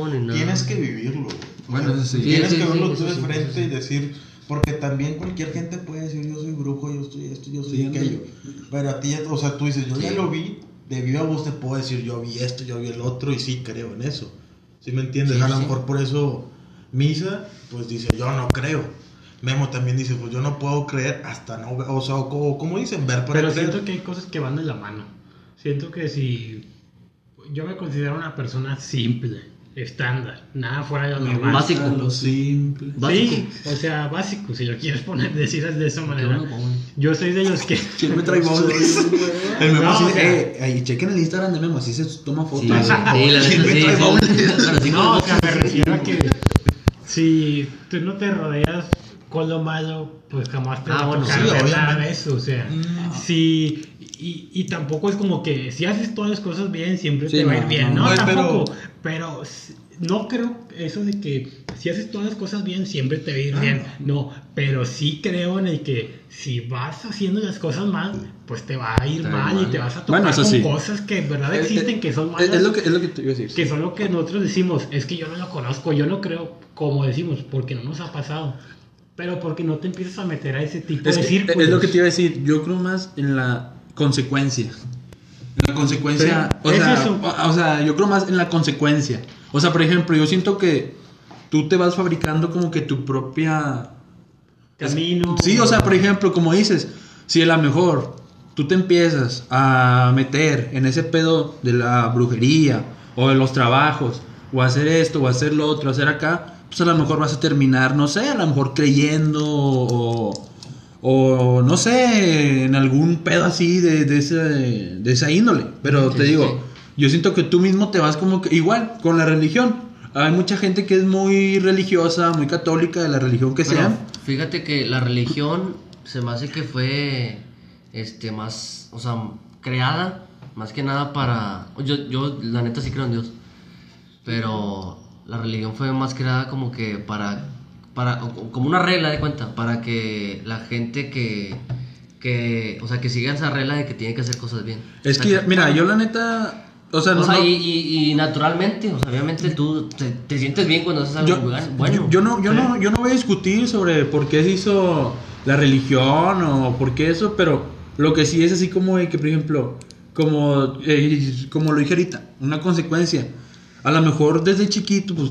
Tienes que vivirlo. Bueno, eso sí. Tienes sí, que sí, verlo tú de sí, frente y decir, porque también cualquier gente puede decir yo soy brujo, yo estoy esto, yo soy Sí, aquello. Pero a ti, ya- o sea, tú dices, yo ya lo vi, de viva voz te puedo decir, yo vi esto, yo vi el otro y sí creo en eso. ¿Sí me entiendes? Sí, a lo sí. mejor por eso Misa, pues dice, yo no creo. Memo también dice, pues yo no puedo creer hasta no ver, o sea, o como, como dicen, ver para Pero creer. siento que hay cosas que van de la mano. Siento que si yo me considero una persona simple, estándar, nada fuera de lo normal. Básico. Lo simple. Básico. Sí, o sea, básico, si lo quieres poner, <laughs> decir de esa manera. no, no. Yo soy de los que... ¿Quién me trae bola? El Memo No, sí, o sea- eh, ahí chequen el Instagram de Memo, así se toma fotos. Sí, sí, la ¿Quién me trae sí, No, o sea, me refiero a que si tú no te rodeas con lo malo, pues jamás te Ah, va a bueno, tocar sí, ver nada de eso. O sea, si. Y, y tampoco es como que si haces todas las cosas bien, siempre Sí, te va a ir bien. no, No, no, pero- tampoco. Pero, s- no creo eso de que si haces todas las cosas bien, siempre te va a ir bien. No, pero sí creo en el que si vas haciendo las cosas mal, pues te va a ir ir mal y mal. te vas a tocar Bueno, con sí. cosas que en verdad Eh, existen, eh, que son es- malas Es lo que, es lo que te iba a decir. que son lo que nosotros decimos, es que yo no lo conozco, yo no creo, como decimos, porque no nos ha pasado, pero porque no te empiezas a meter a ese tipo Es, de que- círculos. es lo que te iba a decir. Yo creo más en la consecuencia. En la consecuencia. O, sea, eso. o sea, yo creo más en la consecuencia. O sea, por ejemplo, yo siento que tú te vas fabricando como que tu propia. Camino. Sí, o sea, por ejemplo, como dices, si a lo mejor tú te empiezas a meter en ese pedo de la brujería o de los trabajos, o hacer esto, o hacer lo otro, hacer acá, pues a lo mejor vas a terminar, no sé, a lo mejor creyendo o, o no sé, en algún pedo así de, de, ese, de esa índole. Pero Sí, te digo, sí. yo siento que tú mismo te vas como que igual con la religión. Hay mucha gente que es muy religiosa, muy católica de la religión que sea. fíjate que la religión se me hace que fue este más, o sea, creada más que nada para yo yo la neta sí creo en Dios. Pero la religión fue más creada como que para para como una regla de cuenta, para que la gente que que, o sea, que siga esa regla de que tiene que hacer cosas bien. Es O sea, que, mira, yo la neta. O sea, o no, sea, no- y, y- y naturalmente, o sea, obviamente tú te, te sientes bien cuando haces algo yo, bueno. yo, yo no, yo, no, yo no voy a discutir sobre por qué se hizo la religión o por qué eso, pero lo que sí es así como de que, por ejemplo, como, eh, como lo dije ahorita, una consecuencia. A lo mejor desde chiquito, pues,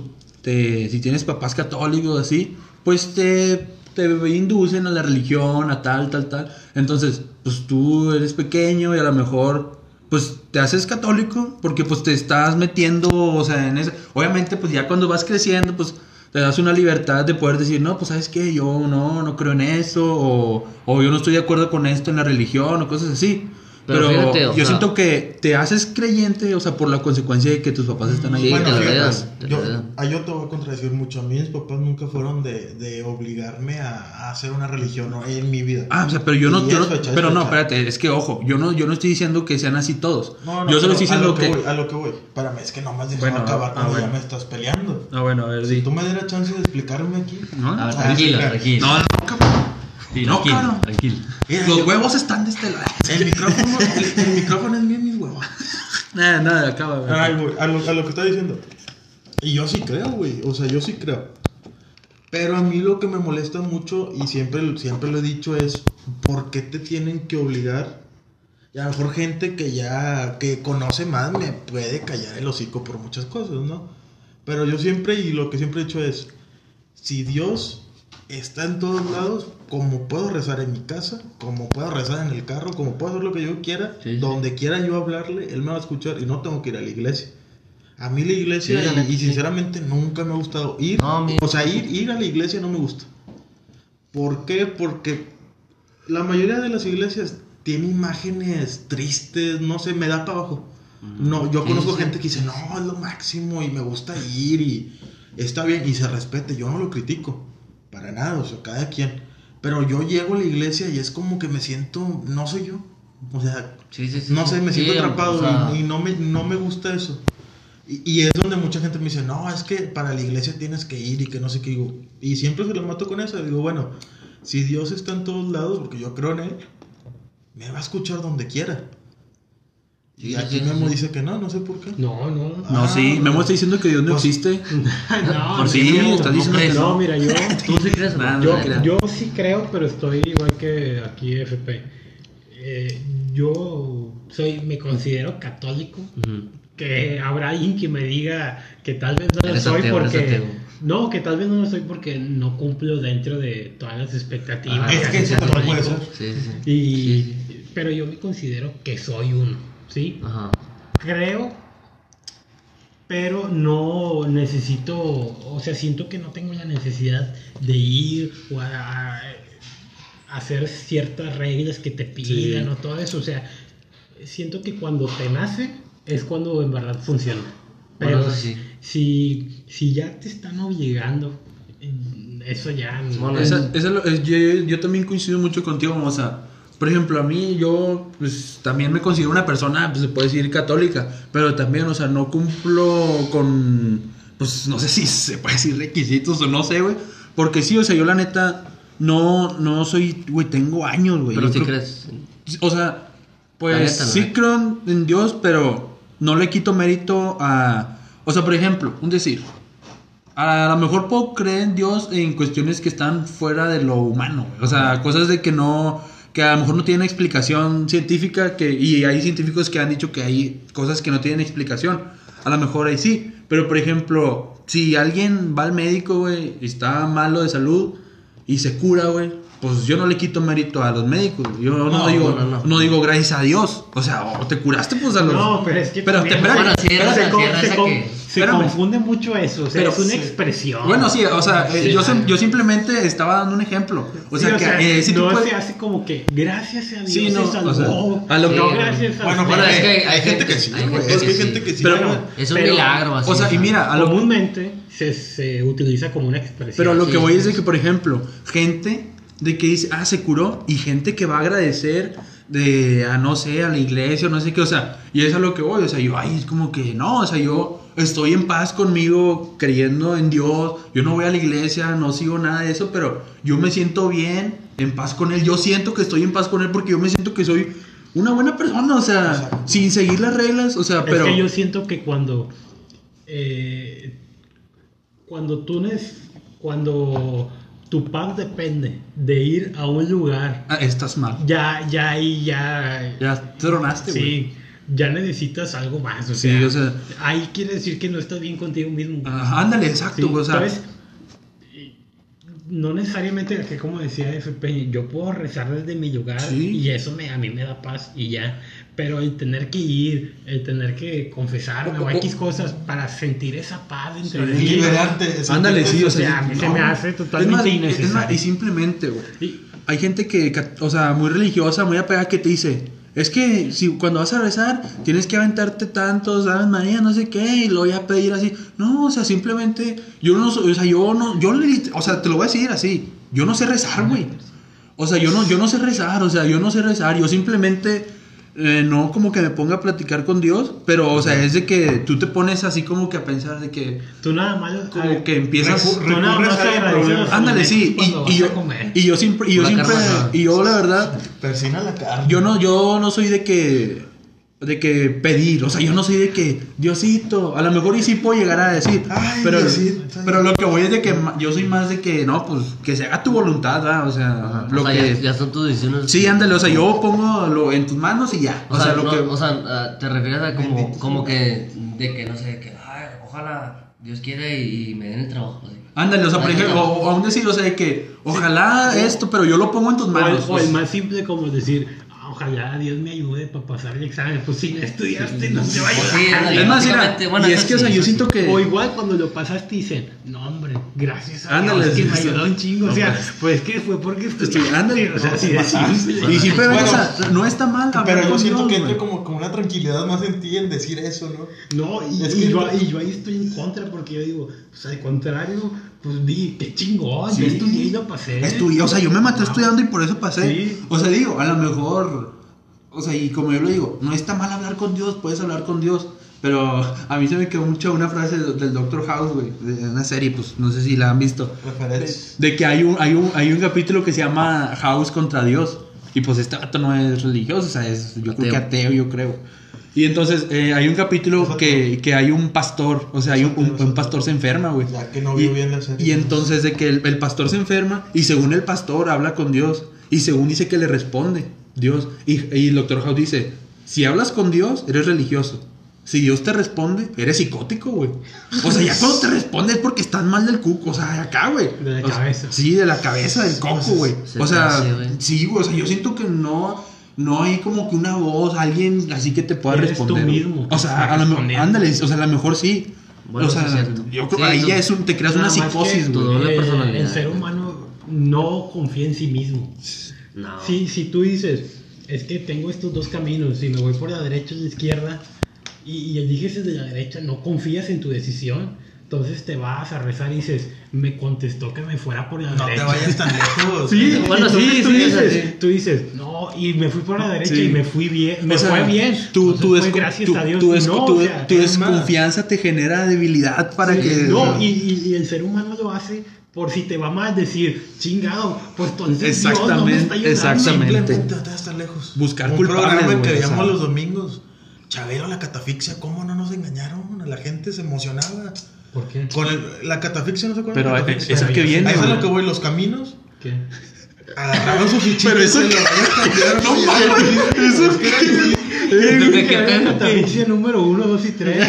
te, si tienes papás católicos así, pues te, te inducen a la religión, a tal, tal, tal. Entonces, pues tú eres pequeño y a lo mejor pues te haces católico porque pues te estás metiendo, o sea, en ese... Obviamente pues ya cuando vas creciendo pues te das una libertad de poder decir, no, pues sabes qué, yo no, no creo en eso, o, o yo no estoy de acuerdo con esto en la religión, o cosas así. Pero Pero, fíjate, o yo sea- siento que te haces creyente, o sea, por la consecuencia de que tus papás están ahí. Sí, Bueno, te lo fíjate, lo yo, ah, yo te voy a contradecir mucho. A mí mis papás nunca fueron de, de obligarme a, a hacer una religión ¿no? en mi vida. Ah, o sea, pero yo no, yo fecha, pero no, espérate, es que ojo, yo no, yo no estoy diciendo que sean así todos. No, no, yo solo estoy a diciendo lo que, que... voy, a lo que voy. Espérame, es que nomás dejas Bueno, acabar ah, cuando bueno. ya me estás peleando. Ah, bueno, a ver, Si di. tú me dieras chance de explicarme aquí. No, A ver, Ah, tranquilo, sí, tranquilo. No, no, Sí, no, tranquilo, cabrón. tranquilo. Mira, Los yo- huevos están de este lado. El micrófono, <laughs> el, el micrófono es mío, mis huevos. Nada, nada, acaba. güey. Ay, güey, a lo, a lo que está diciendo. Y yo sí creo, güey. O sea, yo sí creo. Pero a mí lo que me molesta mucho, y siempre, siempre lo he dicho, es ¿por qué te tienen que obligar? Y a lo mejor gente que ya, que conoce más, me puede callar el hocico por muchas cosas, ¿no? Pero yo siempre, y lo que siempre he dicho es, si Dios está en todos lados, como puedo rezar en mi casa, como puedo rezar en el carro, como puedo hacer lo que yo quiera, Sí, sí. donde quiera yo hablarle, Él me va a escuchar y no tengo que ir a la iglesia. A mí la iglesia, Sí, y- sinceramente nunca me ha gustado ir. No, o sea, ir, ir a la iglesia no me gusta. ¿Por qué? Porque la mayoría de las iglesias tiene imágenes tristes, no sé, me da para abajo. No, yo conozco gente que dice, no, es lo máximo y me gusta ir y está bien y se respete, yo no lo critico, para nada, o sea, cada quien. Pero yo llego a la iglesia y es como que me siento, no soy yo. O sea, Sí, sí, sí. no sé, me siento atrapado o sea, y, y no, me, no me gusta eso. Y, y es donde mucha gente me dice, no, es que para la iglesia tienes que ir y que no sé qué. Digo, y siempre se lo mato con eso. Digo, bueno, si Dios está en todos lados, porque yo creo en Él, me va a escuchar donde quiera. Y aquí Memo dice que no, no sé por qué. No, no. No, Ah, sí, Memo está diciendo que Dios no pues- existe. <laughs> no, Por sí, no, estás no diciendo crees. que no. no. mira, yo, <laughs> ¿Tú sí crees? No yo, creas. yo sí creo, pero estoy igual que aquí FP. Eh, yo soy, me considero católico. Que habrá alguien que me diga que tal vez no lo Eres soy ateo, porque. No, que tal vez no lo soy porque no cumplo dentro de todas las expectativas. Ah, Es que eso también puede ser. Sí, sí, sí. Y, Sí, Pero yo me considero que soy uno, ¿sí? Ajá. Creo, pero no necesito, o sea, siento que no tengo la necesidad de ir o a, hacer ciertas reglas que te pidan Sí. o todo eso. O sea, siento que cuando te nace es cuando en verdad funciona. Pero Bueno, eso sí. si, si ya te están obligando, eso ya... Bueno, Esa- esa es lo- es- yo, yo también coincido mucho contigo, o sea, por ejemplo, a mí yo pues, también me considero una persona, pues se puede decir católica, pero también, o sea, no cumplo con, pues no sé <laughs> si se puede decir requisitos o no sé, güey, porque sí, o sea, yo la neta no, no soy, güey, tengo años, güey. Pero Yo si creo- crees. O sea, pues neta, ¿no? sí creo en- en Dios, pero no le quito mérito a... O sea, por ejemplo, un decir. A lo mejor puedo creer en Dios en cuestiones que están fuera de lo humano. güey. O sea, cosas de que no... Que a lo mejor no tienen explicación científica. Que, y hay científicos que han dicho que hay cosas que no tienen explicación. A lo mejor ahí sí. Pero, por ejemplo, si alguien va al médico, güey, y está malo de salud y se cura, güey, pues yo no le quito mérito a los médicos. Yo no, No, digo, no, no, no. digo gracias a Dios. O sea, o te curaste, pues a los. No, pero es que Pero te- raza, se, se que- se Espérame. confunde mucho eso, o sea, Pero es una sí. expresión. Bueno, sí, o sea, Sí, yo, yo simplemente estaba dando un ejemplo. O Sí, sea, que eh, si tú no puedes- se hace como que gracias a Dios Sí, no, se salvó. o sea, a lo que- gracias a Bueno, Bueno, pero es que hay, gente gente- que sí, hay güey. gente Es que hay gente sí. que sí. Pero- güey. Es un Pero- milagro así. O sea, y mira, a lo, comúnmente se, se utiliza como una expresión. pero lo sí, que voy es de que, por ejemplo, gente de que dice, ah, se curó, y gente que va a agradecer de, a no sé, a la iglesia, o no sé qué, o sea, y es a lo que voy, o sea, yo, ay, es como que, no, o sea, yo estoy en paz conmigo, creyendo en Dios, yo no voy a la iglesia, no sigo nada de eso, pero yo me siento bien, en paz con Él, yo siento que estoy en paz con Él porque yo me siento que soy una buena persona, o sea, Exacto. sin seguir las reglas, o sea, Es pero... que yo siento que cuando. eh, cuando tú. Cuando tu paz depende de ir a un lugar. Ah, estás mal. Ya, ya ahí, ya. Ya tronaste, güey. Sí, ya necesitas algo más. O Sí, sea, o sea- ahí quiere decir que no estás bien contigo mismo. Ajá, ándale, exacto, Sí, o sea, ¿sabes? No necesariamente, que como decía FP, yo puedo rezar desde mi lugar Sí. y eso me, a mí me da paz y ya. Pero el tener que ir, el tener que confesarme o, O- o- X cosas para sentir esa paz dentro de Es mí. liberante. es ándale, sí, o sea, mí se no. me hace totalmente Es más, innecesario. es más, y simplemente, güey. Hay gente que, o sea, muy religiosa, muy apegada, que te dice, es que si cuando vas a rezar tienes que aventarte tantos, Aves María, no sé qué, y lo voy a pedir así. No, o sea, simplemente, yo no, o sea, yo no, yo, o sea, te lo voy a decir así, yo no sé rezar, güey. O sea, yo no, yo no sé rezar, o sea, yo no sé rezar, yo simplemente eh, no como que me ponga a platicar con Dios, pero, o sea, es de que tú te pones así como que a pensar de que, Tú nada más. como que empiezas... Recu- tú nada más a Ándale, sí, y, yo, y yo siempre, y yo siempre, y yo la verdad, Persina la carne. yo no, yo no soy de que, de que pedir, o sea, yo no soy de que, Diosito, a lo mejor y sí puedo llegar a decir, Ay, pero, Diosito. pero lo que voy es de que yo soy más de que, no, pues, que se haga tu voluntad, ¿verdad? o sea, lo o sea, que, ya, ya son tus decisiones. sí, ándale, o sea, yo pongo lo en tus manos y ya, O, sea, lo no, que, o sea, ah, te refieres a como, Bendito como que, de que no sé, que ay, ojalá Dios quiera y, y me den el trabajo. así. ándale, o sea, por ejemplo, no. o, o aún decir, o sea, de que, ojalá esto, pero yo lo pongo en tus O el, manos, o el pues. más simple como decir, "Ah, ojalá Dios me ayude para pasar el examen. Pues si no estudiaste, no te va a Pues ayudar. sí, ándale. es más, mira, básicamente, bueno, y es que, o sea, yo siento que... O igual cuando lo pasaste dicen, no hombre, gracias a Ándale, Dios que sí, me ayudó un chingo. No, o sea, pues. pues que fue porque Estoy- estudiaste. ándale, o sea, no, sí de pasaste. simple. Y simplemente, Bueno, o sea, no está mal. Pero yo siento Dios, que entra como, como una tranquilidad más en ti en decir eso, ¿no? No, y, Es y que- yo, y yo ahí estoy en contra porque yo digo, pues al contrario, pues di, qué chingón, Sí. yo estudié y lo pasé. Estudié, o sea, yo me maté estudiando y por eso pasé. Sí. O sea, digo, a lo mejor, o sea, y como yo lo digo, no está mal hablar con Dios, puedes hablar con Dios. Pero a mí se me quedó mucho una frase de- del Doctor House, güey, de una serie, pues no sé si la han visto. Referencia. De que hay un, hay un, hay un capítulo que se llama House contra Dios. Y pues este vato no es religioso, o sea, es yo creo que ateo, yo creo. Y entonces eh, hay un capítulo que, que hay un pastor, o sea, hay un, pastor se enferma, güey. Ya que no Y- vio bien la serie. Y entonces de que el, el pastor se enferma y según el pastor habla con Dios y según dice que le responde Dios. Y, y el doctor House dice, si hablas con Dios, eres religioso. Si Dios te responde, eres psicótico, güey. O sea, ya cuando te responde es porque estás mal del cuco. O sea, de acá, güey. De la O sea, cabeza. sí, de la cabeza, del coco, güey. Se O sea, sí, güey. O sea, yo siento que no. No hay como que una voz, alguien así que te pueda Eres tú responder. güey. mismo O sea, a lo mejor, respondiendo. ándale, o sea, a lo mejor sí. Bueno, o sea, yo creo Sí, que ahí tú- ya es un, te creas una psicosis, güey. eh, personalidad. El ser humano no confía en sí mismo. No. Si, si tú dices, es que tengo estos dos caminos, si me voy por la derecha o la izquierda, y, y eliges el de la derecha, no confías en tu decisión, entonces te vas a rezar y dices, me contestó que me fuera por la No te derecha. vayas tan <laughs> lejos. Sí, Bueno, sí, tú, sí, dices, sí. tú dices, no, y me fui por la derecha Sí. y me fui bien, me O sea, fue bien. Fue desco- gracias a Dios. tu no, o sea, desconfianza te genera debilidad para Sí, que. No, y, y- y el ser humano lo hace por si te va mal decir, chingado, pues entonces Dios no me está Exactamente, ayudando. exactamente. Simplemente no te vas a estar lejos. Buscar Un culpables, programa que veíamos los domingos. Chabelo, la catafixia, ¿cómo no nos engañaron? La gente se emocionaba. ¿Por qué? Con el- la catafixia, ¿no se acuerdan? Pero de la eh, catafixia? esa que viene. Ahí es lo que voy, los caminos. ¿Qué? Agarraron sus fichitas Pero eso que- No mames, eso Es que catafixia número 1, 2 y 3.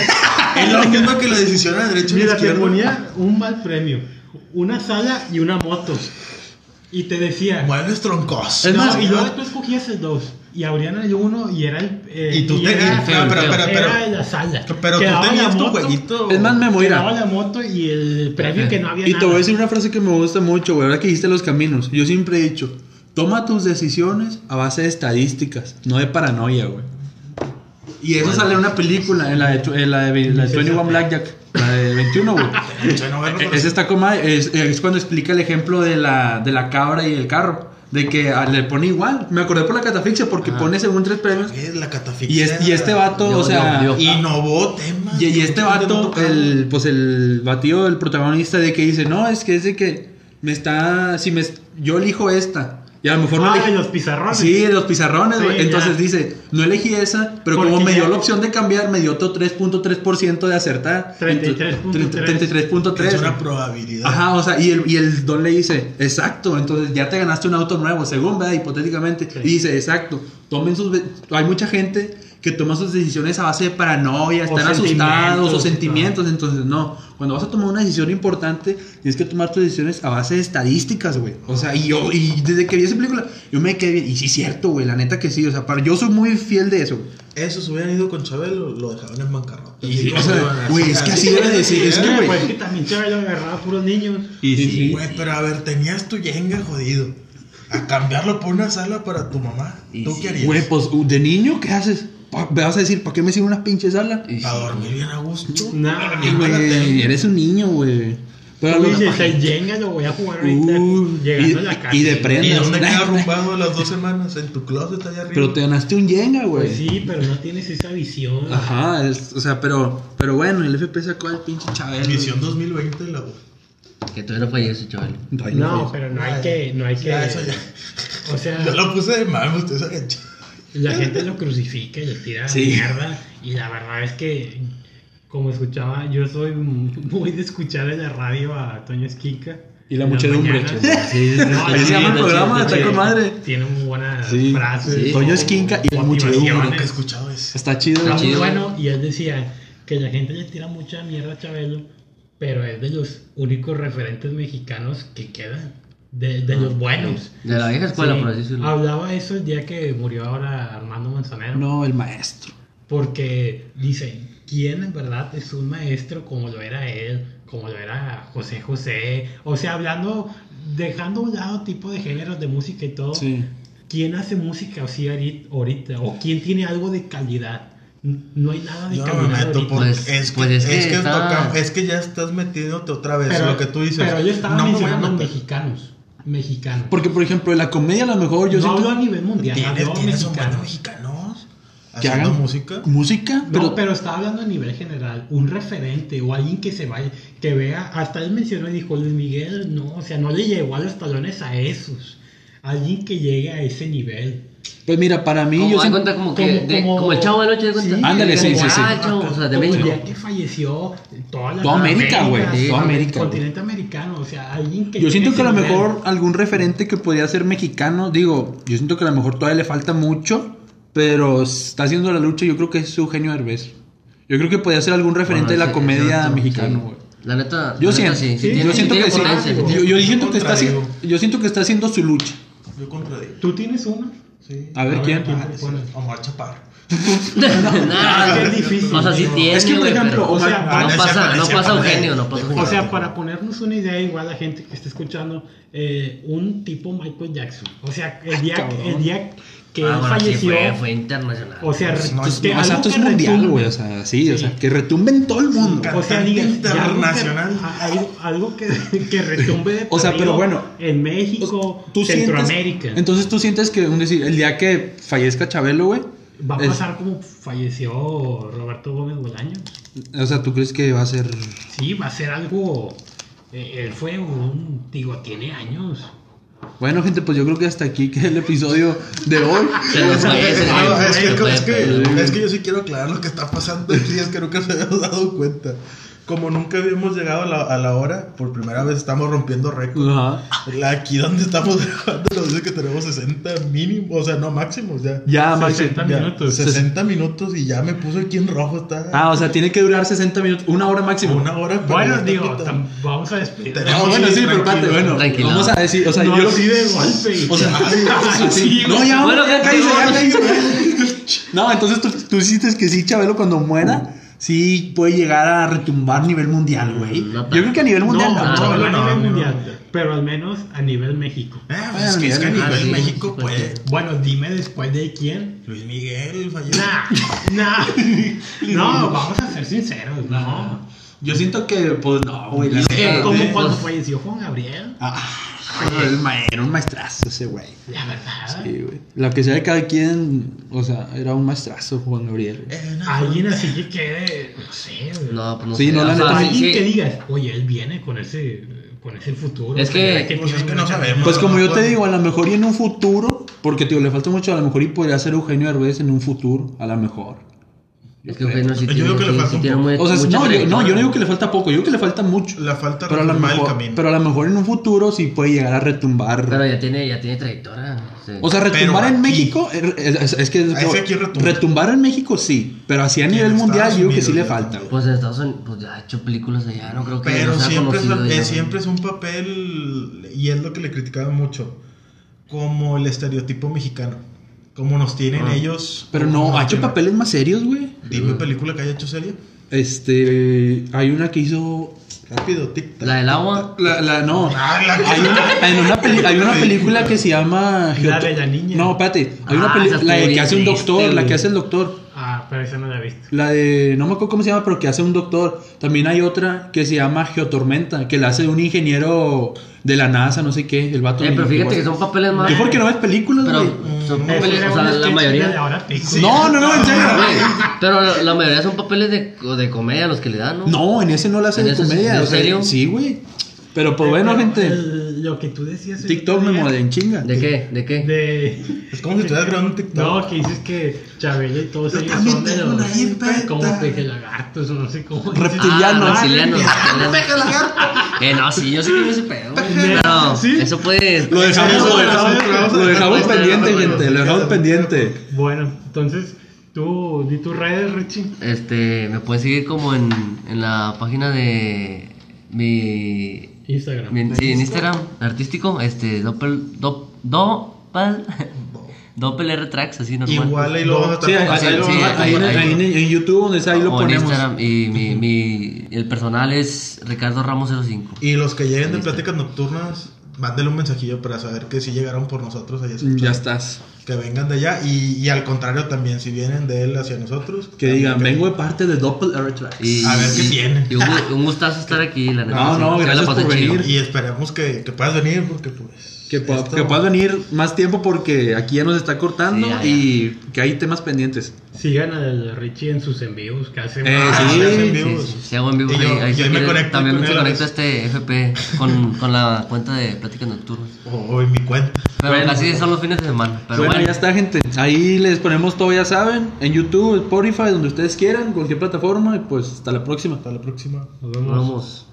Es lo mismo que la decisión a la derecha y a la Mira, te izquierda. ponía un mal premio. Una sala y una moto. Y te decía... Muebles troncos. Es no, más, y luego tú escogías el 2. Y abrían el 1 y era el... eh, Y tú te- era, espera, era espera. la sala. Pero tú tenías la tu moto, jueguito. Es más, mira. la moto y el premio que no había Y nada. te voy a decir una frase que me gusta mucho, güey. Ahora que dijiste los caminos. Yo siempre he dicho: toma tus decisiones a base de estadísticas, no de paranoia, güey. Y eso sale en una película, en la de, en la de, la de 21 Blackjack, la de 21, güey. <laughs> Bueno, pero- Esa está como es, es cuando explica el ejemplo de la, de la cabra y el carro. De que ah, le pone igual. Me acordé por la catafixia porque pone según tres premios. Es la catafixia. Y, es- y este vato, o sea. yo- yo- Innovó temas. Y, y este vato, el, pues el batido, el protagonista de que dice, no, es que es de que me está, si me, yo elijo esta. Y a lo mejor no Ah, elegí. los pizarrones. Sí, de los pizarrones, Sí, ya. Entonces dice, no elegí esa, pero Porque como me dio ya- la opción de cambiar, me dio otro 3.3% de acertar. 33.3. 33.3. Es una probabilidad. Ajá, o sea, y el, y el don le dice, exacto, entonces ya te ganaste un auto nuevo, según, ¿verdad? Hipotéticamente. Sí. Y dice, exacto, tomen sus... Hay mucha gente que toma sus decisiones a base de paranoia, O están asustados o sentimientos, entonces no. Cuando vas a tomar una decisión importante, tienes que tomar tus decisiones a base de estadísticas, güey. O sea, y yo, y desde que vi esa película, yo me quedé bien, y sí es cierto, güey, la neta que sí, o sea, para, yo soy muy fiel de eso, güey. Eso se hubieran ido con Chabelo, lo dejaban en bancarrota. Y- Así o sea, güey, es que así. debe de ser, es que, güey. pues que también se había agarrado a puros niños. Y sí, Güey, pero a ver, tenías tu yenga jodido. A cambiarlo por una sala para tu mamá. Y ¿Tú sí. qué harías? Güey, pues de niño, ¿qué haces? ¿Me vas a decir, ¿para qué me sirve una pinche sala? Y sí. Para dormir bien a gusto. Nah, Y Güey, eres un niño, güey. Pero Tú lo- dices, el Jenga lo voy a jugar ahorita Uh, llegando y- a la casa. y de ¿Y prenda. dónde Nah, <laughs> queda arrumbado las dos semanas? En tu closet allá arriba. Pero te ganaste un Jenga, güey. Pues sí, pero no tienes esa visión. Ajá, es- o sea, pero, pero bueno, el FP sacó al pinche Chabelo. Visión 2020 de la U. Que todavía no fallece, chaval. No, güey. pero no hay que, no hay que. Ya, eso ya. O sea, <laughs> Yo lo puse de mame, ustedes agacharon. La gente lo crucifica y le tira Sí. mierda. Y la verdad es que, como escuchaba, yo soy muy de escuchar en la radio a Toño Esquinca. Y la muchedumbre. Sí, No, <laughs> Así se llama el programa, está con madre. Tiene muy buenas Sí. frases. Sí. Toño Esquinca y la muchedumbre. Nunca he escuchado eso. Está chido. Está güey. muy chido. bueno. Y él decía que la gente le tira mucha mierda a Chabelo, pero es de los únicos referentes mexicanos que quedan. De, de los buenos. De la vieja escuela, Sí, por así decirlo. Hablaba eso el día que murió ahora Armando Manzanero. No, el maestro. Porque dice, ¿quién en verdad es un maestro como lo era él, como lo era José José? O sea, hablando, dejando a un lado tipo de géneros de música y todo, Sí. ¿quién hace música así ahori- ahorita? ¿O quién tiene algo de calidad? No hay nada de Yo no calidad me meto Pues- es, que, pues es es, que que está- toca- es que ya estás metiéndote otra vez lo que tú dices. Pero yo estaba no me mencionando meter. mexicanos. Mexicanos. Porque, por ejemplo, en la comedia a lo mejor yo no siento hablo a nivel mundial, ¿Tienes, hablo ¿tienes un mexicano. mexicanos? que ¿Haciendo hagan música? música, No, pero, pero, estaba hablando a nivel general, un referente o alguien que se vaya, que vea, hasta él mencionó y dijo, Luis Miguel, no, o sea, no le llegó a los talones a esos, alguien que llegue a ese nivel. pues mira, para mí Como, yo siento- cuenta como que, como- de- como- como el chavo de noche, de cuenta. Sí, Ándale, sí, sí, sí. Ah, el o sea, de Como el México. día que falleció toda la Toda América, güey, sí, toda el América, güey. continente americano, o sea, alguien que Yo siento que a lo nivel. mejor algún referente que podría ser mexicano, digo, yo siento que a lo mejor todavía le falta mucho, pero está haciendo la lucha, yo creo que es Eugenio Derbez. Yo creo que podía ser algún referente Bueno, de la sí, comedia exacto, mexicana, sí. güey. La neta, Yo la neta sí, sí sí, yo sí siento que sí. sí yo siento que está haciendo su lucha. Yo contradigo. ¿Tú tienes uno? Sí. A ver quién. ¿quién Ah, propone? Omar Chaparro. Nah, es difícil. O sea, sí tiene, Es que, por ejemplo, pero o sea, no ah, pasa, no pasa Eugenio, no pasa de- O Eugenio. sea, para ponernos una idea, igual la gente que está escuchando, eh, un tipo Michael Jackson. O sea, el día, cabrón. el día que Ah, él bueno, sí, falleció. fue, fue internacional. O sea, Pues no, es- que O sea, algo esto es que mundial, güey. O sea, sí, o sea, que retumbe en todo el mundo. O sea, digas, ya algo que- internacional. algo, que, que retumbe de O sea, pero bueno, en México, Tú sientes- Centroamérica. entonces tú sientes que, un decir, el día que fallezca Chabelo, güey. Va a es- pasar como falleció Roberto Gómez Bolaños. O sea, ¿tú crees que va a ser...? Sí, va a ser algo. eh, él fue un. Digo, tiene años. Bueno, gente, pues yo creo que hasta aquí queda el episodio de hoy. Se nos fue, se No, nos es, que, es, que, es que yo sí quiero aclarar lo que está pasando aquí, es que nunca se habíamos dado cuenta. Como nunca habíamos llegado a la, a la hora, por primera vez estamos rompiendo récord. Ajá. La- Aquí donde estamos <laughs> grabando nos dice que tenemos 60 mínimo, o sea, no máximos ya. Ya, Max. 60 Ya, minutos. 60 minutos y ya me puso aquí en rojo, está Ah, o sea, tiene que durar 60 minutos, una hora máximo. una hora. Bueno, digo, vamos a despedir. Tenemos- Ah, bueno, Sí, sí, pero espérate, bueno, Tranquilo. vamos a decir, o sea, no yo... así de golpe. O sea, <laughs> Ay, sí, no, ya, Bueno, ya, ya, cállese, ya, no, cállese. <laughs> No, entonces tú, tú hiciste que sí, Chabelo, cuando muera, sí puede llegar a retumbar a nivel mundial, güey. No Yo creo que a nivel mundial no, no. no, Chabelo a no, nivel no, mundial. no. Pero al menos a nivel México. Ah, pues es que, es que a nivel sí, México, pues, pues. Bueno, dime después de quién. Luis Miguel falleció. Nah, nah. <laughs> No, vamos a ser sinceros, no. Yo siento que, pues, no, güey. Es que- Como pues- cuando falleció Juan Gabriel. Ah, ma- era un maestrazo ese güey. La verdad. Sí, güey. Lo que sea de cada quien, o sea, era un maestrazo Juan Gabriel. Eh, no. Alguien así que quede, no sé. güey. No, pues no Sí, sé. no, la o sea, neta, Alguien sí. que digas, oye, él viene con ese, con ese futuro. Es que- ve Pues es que no sabemos. Pues como yo te digo, a lo mejor y en un futuro, porque tío, le falta mucho, a lo mejor y podría ser Eugenio Derbez en un futuro, a lo mejor. Es que sí Yo tiene, digo que le falta un poco. muy- O sea, mucha no, yo, no, yo no digo que le falta poco, yo digo que le falta mucho. Le falta Pero a, lo mejor, camino. pero a lo mejor en un futuro sí puede llegar a retumbar. Pero ya tiene, ya tiene trayectoria. sí. o sea, retumbar Pero en aquí- México, es, es que retumbar en México sí, pero así a nivel mundial yo digo que sí le falta. güey. Pues en Estados Unidos, pues ya ha hecho películas allá, no creo que Pero no sea siempre es, ya. siempre es un papel, y es lo que le criticaba mucho, como el estereotipo mexicano. Como nos tienen Ah. ellos. Pero no, ha hecho tienen. papeles más serios, güey. Dime película que haya hecho serie. Este, hay una que hizo Rápido, tic tac, La del agua. La, la, no. Ah, la que- hay, una, en una peli- hay una película que se llama. La de la niña. No, espérate. Hay una Ah, película. La que hace un doctor. triste, La que hace el doctor. Ah, pero esa no la he visto. La de. No me acuerdo cómo se llama, pero que hace un doctor. También hay otra que se llama Geotormenta. Que la hace un ingeniero de la NASA, no sé qué. El vato. Eh, pero fíjate que son papeles más. Yo porque no ves películas, Pero güey. son Eso papeles, o sea, la mayoría. No, no, no, en serio. Güey, Pero la, la mayoría son papeles de, de comedia los que le dan, ¿no? No, en ese no la hace ¿En de comedia. ¿En o sea, serio? Sí, güey. Pero pues bueno, gente. el- lo que tú decías. TikTok me mueve en chinga. ¿De qué? ¿De qué? De. Es como si estuvieras grabando un TikTok. No, que dices que Chabelo y todos Yo ellos también son de los. Como peje lagartos o no sé cómo. Reptilianos. Ah, reptilianos. Ah, <laughs> Eh, no, sí, yo sí que me ese pedo. Pero ¿Sí? eso puede. Lo dejamos, lo dejamos, lo pendiente, gente. Lo dejamos pendiente. Bueno, entonces, tú di tus redes, Richie. Este, me puedes seguir como en, en la página de mi, Instagram. mi- sí, en Instagram artístico, este, doppel, dop, doppel, <laughs> doppel R tracks, así normal. Igual ahí lo vamos a estar Sí, ahí, sí, en, ahí- ahí en- en YouTube, donde sea, ahí lo o en ponemos. Instagram y mi, mi, el personal es Ricardo Ramos 05. Y los que lleguen de pláticas nocturnas, mándenle un mensajillo para saber que si llegaron por nosotros allá. Ya estás. Que vengan de allá. Y, y al contrario también, si vienen de él hacia nosotros. Que digan, que- vengo de parte de Doppel Tracks. Y, A ver qué tienen. Y un, un gustazo estar aquí, la <laughs> neta. No, no, gracias por venir. Y esperemos que, que puedas venir porque pues... Que, pu- esto- que puedas venir más tiempo porque aquí ya nos está cortando Sí, ya, ya. y que hay temas pendientes. Sigan al Richie en sus envíos que hace. Eh, sí. se hacen Sí, vivos. sí, sí, hago en vivo. Y yo- ahí me conecto También con me conecto a este FP con, con la cuenta de Pláticas Nocturnas. O, o en mi cuenta. Pero Bueno. casi son los fines de semana. Pero bueno, bueno, ya está, gente. Ahí les ponemos todo, ya saben. En YouTube, Spotify, donde ustedes quieran, cualquier plataforma. Y pues hasta la próxima. Hasta la próxima. Nos vemos.